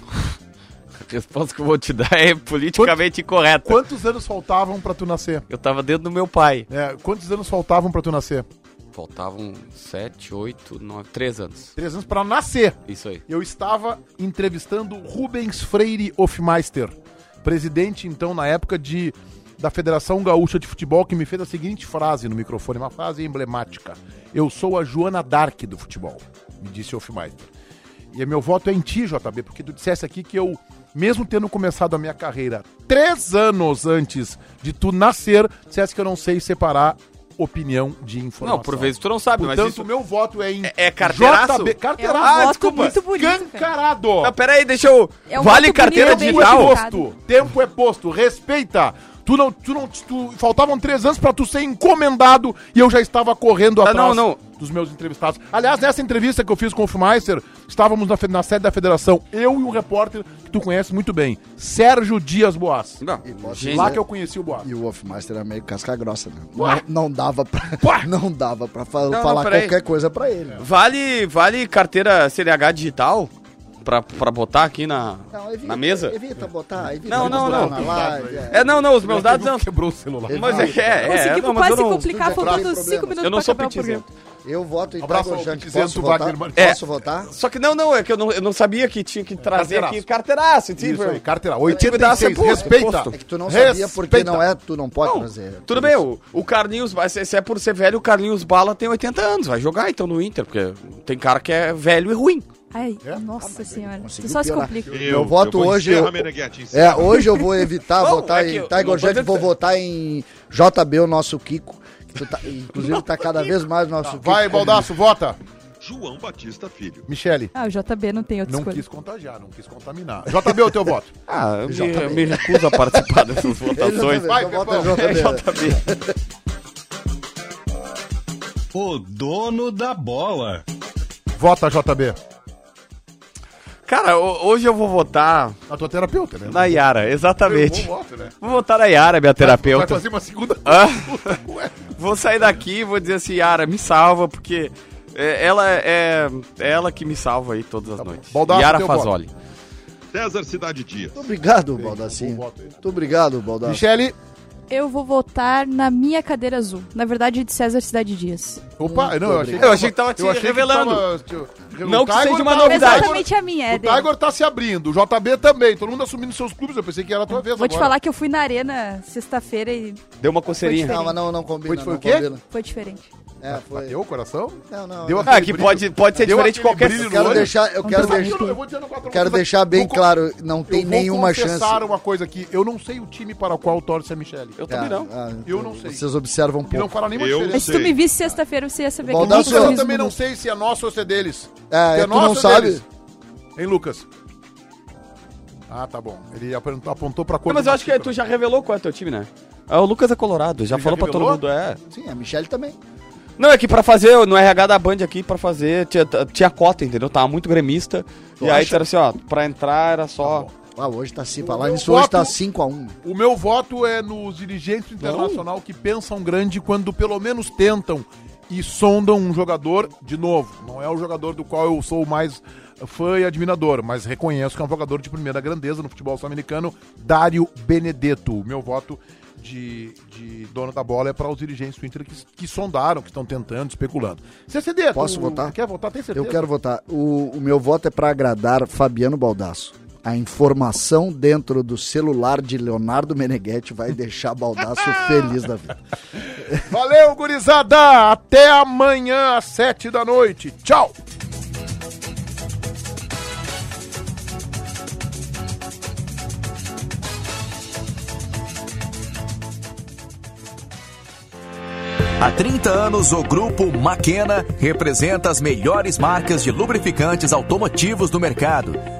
A resposta que eu vou te dar é politicamente incorreta. Quantos anos faltavam pra tu nascer? Eu tava dentro do meu pai. É, quantos anos faltavam pra tu nascer? Faltavam sete, oito, nove, três anos. Três anos pra nascer. Isso aí. Eu estava entrevistando Rubens Freire Hofmeister, presidente então na época de da Federação Gaúcha de Futebol, que me fez a seguinte frase no microfone, uma frase emblemática: Eu sou a Joana Dark do futebol, me disse Hofmeister. E meu voto é em ti, JB, porque tu dissesse aqui que eu, mesmo tendo começado a minha carreira três anos antes de tu nascer, dissesse que eu não sei separar opinião de informação. Não, por vezes tu não sabe, Portanto, mas isso... o meu voto é em É- é carteiraço? JB. É um Carteiraço. Ah, voto desculpa. muito bonito. Ah, peraí, deixa eu... É um vale carteira é digital? Tempo é posto. Respeita. Tu não, tu não, tu, faltavam três anos pra tu ser encomendado e eu já estava correndo Ah, atrás não, não. dos meus entrevistados. Aliás, nessa entrevista que eu fiz com o Fumeister, estávamos na, na sede da federação, eu e um repórter que tu conhece muito bem, Sérgio Dias Boas. Não, E Lá que eu conheci o Boas. E o Wolfmeister era meio casca grossa, né? Não, não dava pra, não dava pra fa- não, falar qualquer coisa pra ele. Vale, vale carteira CNH digital? Pra, pra botar aqui na, na mesa? Evita botar, evita Não, não, botar não. na live. é. É, não, não, os meus dados não... Quebrou o celular. Mas é, é, é, Conseguimos não, mas eu quase não... complicar, não faltando problema. cinco minutos Eu não pra sou acabar o programa. pitizento. Eu voto em Abraço. Pitizento Posso Wagner votar? Martins. Posso votar? Só que não, não, é que eu não, eu não sabia que tinha que trazer Carteiraço. aqui carteiraço. Tipo, Isso aí, carteira. Cuidado, 86, é posto, respeita. É que tu não sabia porque não é, tu não pode Não, trazer. Tudo bem, o, o Carlinhos, se é por ser velho, o Carlinhos Bala tem 80 anos, vai jogar então no Inter, porque tem cara que é velho e ruim. Ai, É? nossa senhora. conseguiu Só se complica. Meu voto vou hoje, eu- É, hoje eu vou evitar Não, votar é em eu- Tiger não pode vou votar em JB, o nosso Kiko. tá- inclusive tá cada vez mais nosso Kiko. Vai, Baldaço, vota. João Batista Filho. Michele. Ah, o JB não tem outra Não escolha. quis contagiar, não quis contaminar. JB, o teu voto. Ah, eu me, eu me recuso a participar dessas não votações. tá Vai, então vota É JB. JB. O dono da bola. Vota, JB. Cara, ho- hoje eu vou votar Na tua terapeuta, né? na Yara, exatamente. Bom voto, né? Vou votar na Yara, minha Vai terapeuta. fazer uma segunda. Ah, Ué. vou sair daqui e vou dizer assim, Yara, me salva, porque é, ela é, é ela que me salva aí todas as noites. Baldasso, Yara Fazoli. César Cidade Dias. Muito obrigado, Baldacinho. voto. Muito obrigado, Baldacinho. Michele. Eu vou votar na minha cadeira azul. Na verdade, de César Cidade Dias. Opa, não, eu achei obrigado. Eu achei que tava te eu achei revelando. tava te- Não o que seja uma tá- novidade. Exatamente a minha, é O. Tiger tá se abrindo, o JB também, todo mundo assumindo seus clubes. Eu pensei que era a tua vez Vou te agora. falar que eu fui na arena sexta-feira e Deu uma coceirinha. Não, mas não, não combina. Foi- foi não o quê? combina. foi diferente. É, foi. Bateu o coração? Não, não. Deu Ah, que brilho. pode, pode ser Deu diferente de qualquer... brilho Eu quero deixar, eu quero Eu deixar, eu vou coisa- quero deixar bem Vou claro, não tem eu vou nenhuma chance. confessar uma coisa aqui. Eu não sei o time para o qual torce a Michele. Eu também não. Ah, Eu não sei. Vocês observam um E não pouco. fará nenhuma Eu diferença. Mas se tu me visse sexta-feira, você ia saber Baldasso, que eu também não sei se é nosso ou se é deles. É, Se tu não nosso ou sabe. deles. Hein, Lucas? Ah, tá bom. Ele apontou, apontou pra cor mas eu acho que tu já revelou qual é teu time, né? Ah, o Lucas é colorado, já falou pra todo mundo, é. Sim, a Michelle também. Não, é que pra fazer, no RH da Band aqui, pra fazer, tinha, tinha cota, entendeu? Tava muito gremista. Tu e aí acha? disseram assim, ó, pra entrar era só... Ah, hoje tá 5. O Falar meu nisso hoje tá voto- 5x1. O meu voto é nos dirigentes do internacional que pensam grande quando pelo menos tentam e sondam um jogador de novo. Não é o jogador do qual eu sou mais fã e admirador, mas reconheço que é um jogador de primeira grandeza no futebol sul-americano, Dário Benedetto. O meu voto de, de dono da bola é para os dirigentes do Inter que, que sondaram, que estão tentando, especulando. CCD, Posso tu votar? Quer votar? Tem certeza? Eu quero votar. O, o meu voto é pra agradar Fabiano Baldasso. A informação dentro do celular de Leonardo Meneghetti vai deixar Baldasso feliz da vida. Valeu, gurizada! Até amanhã às sete da noite. Tchau! Há 30 anos, o grupo Maquena representa as melhores marcas de lubrificantes automotivos do mercado,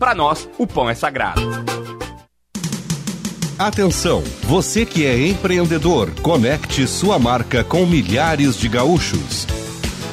para nós, o pão é sagrado. Atenção, você que é empreendedor, conecte sua marca com milhares de gaúchos.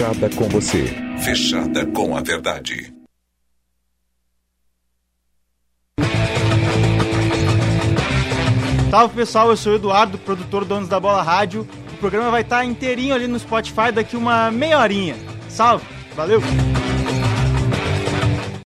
fechada com você. Fechada com a verdade. Salve pessoal, eu sou o Eduardo, produtor Donos da Bola Rádio. O programa vai estar inteirinho ali no Spotify daqui uma meia horinha. Salve, valeu!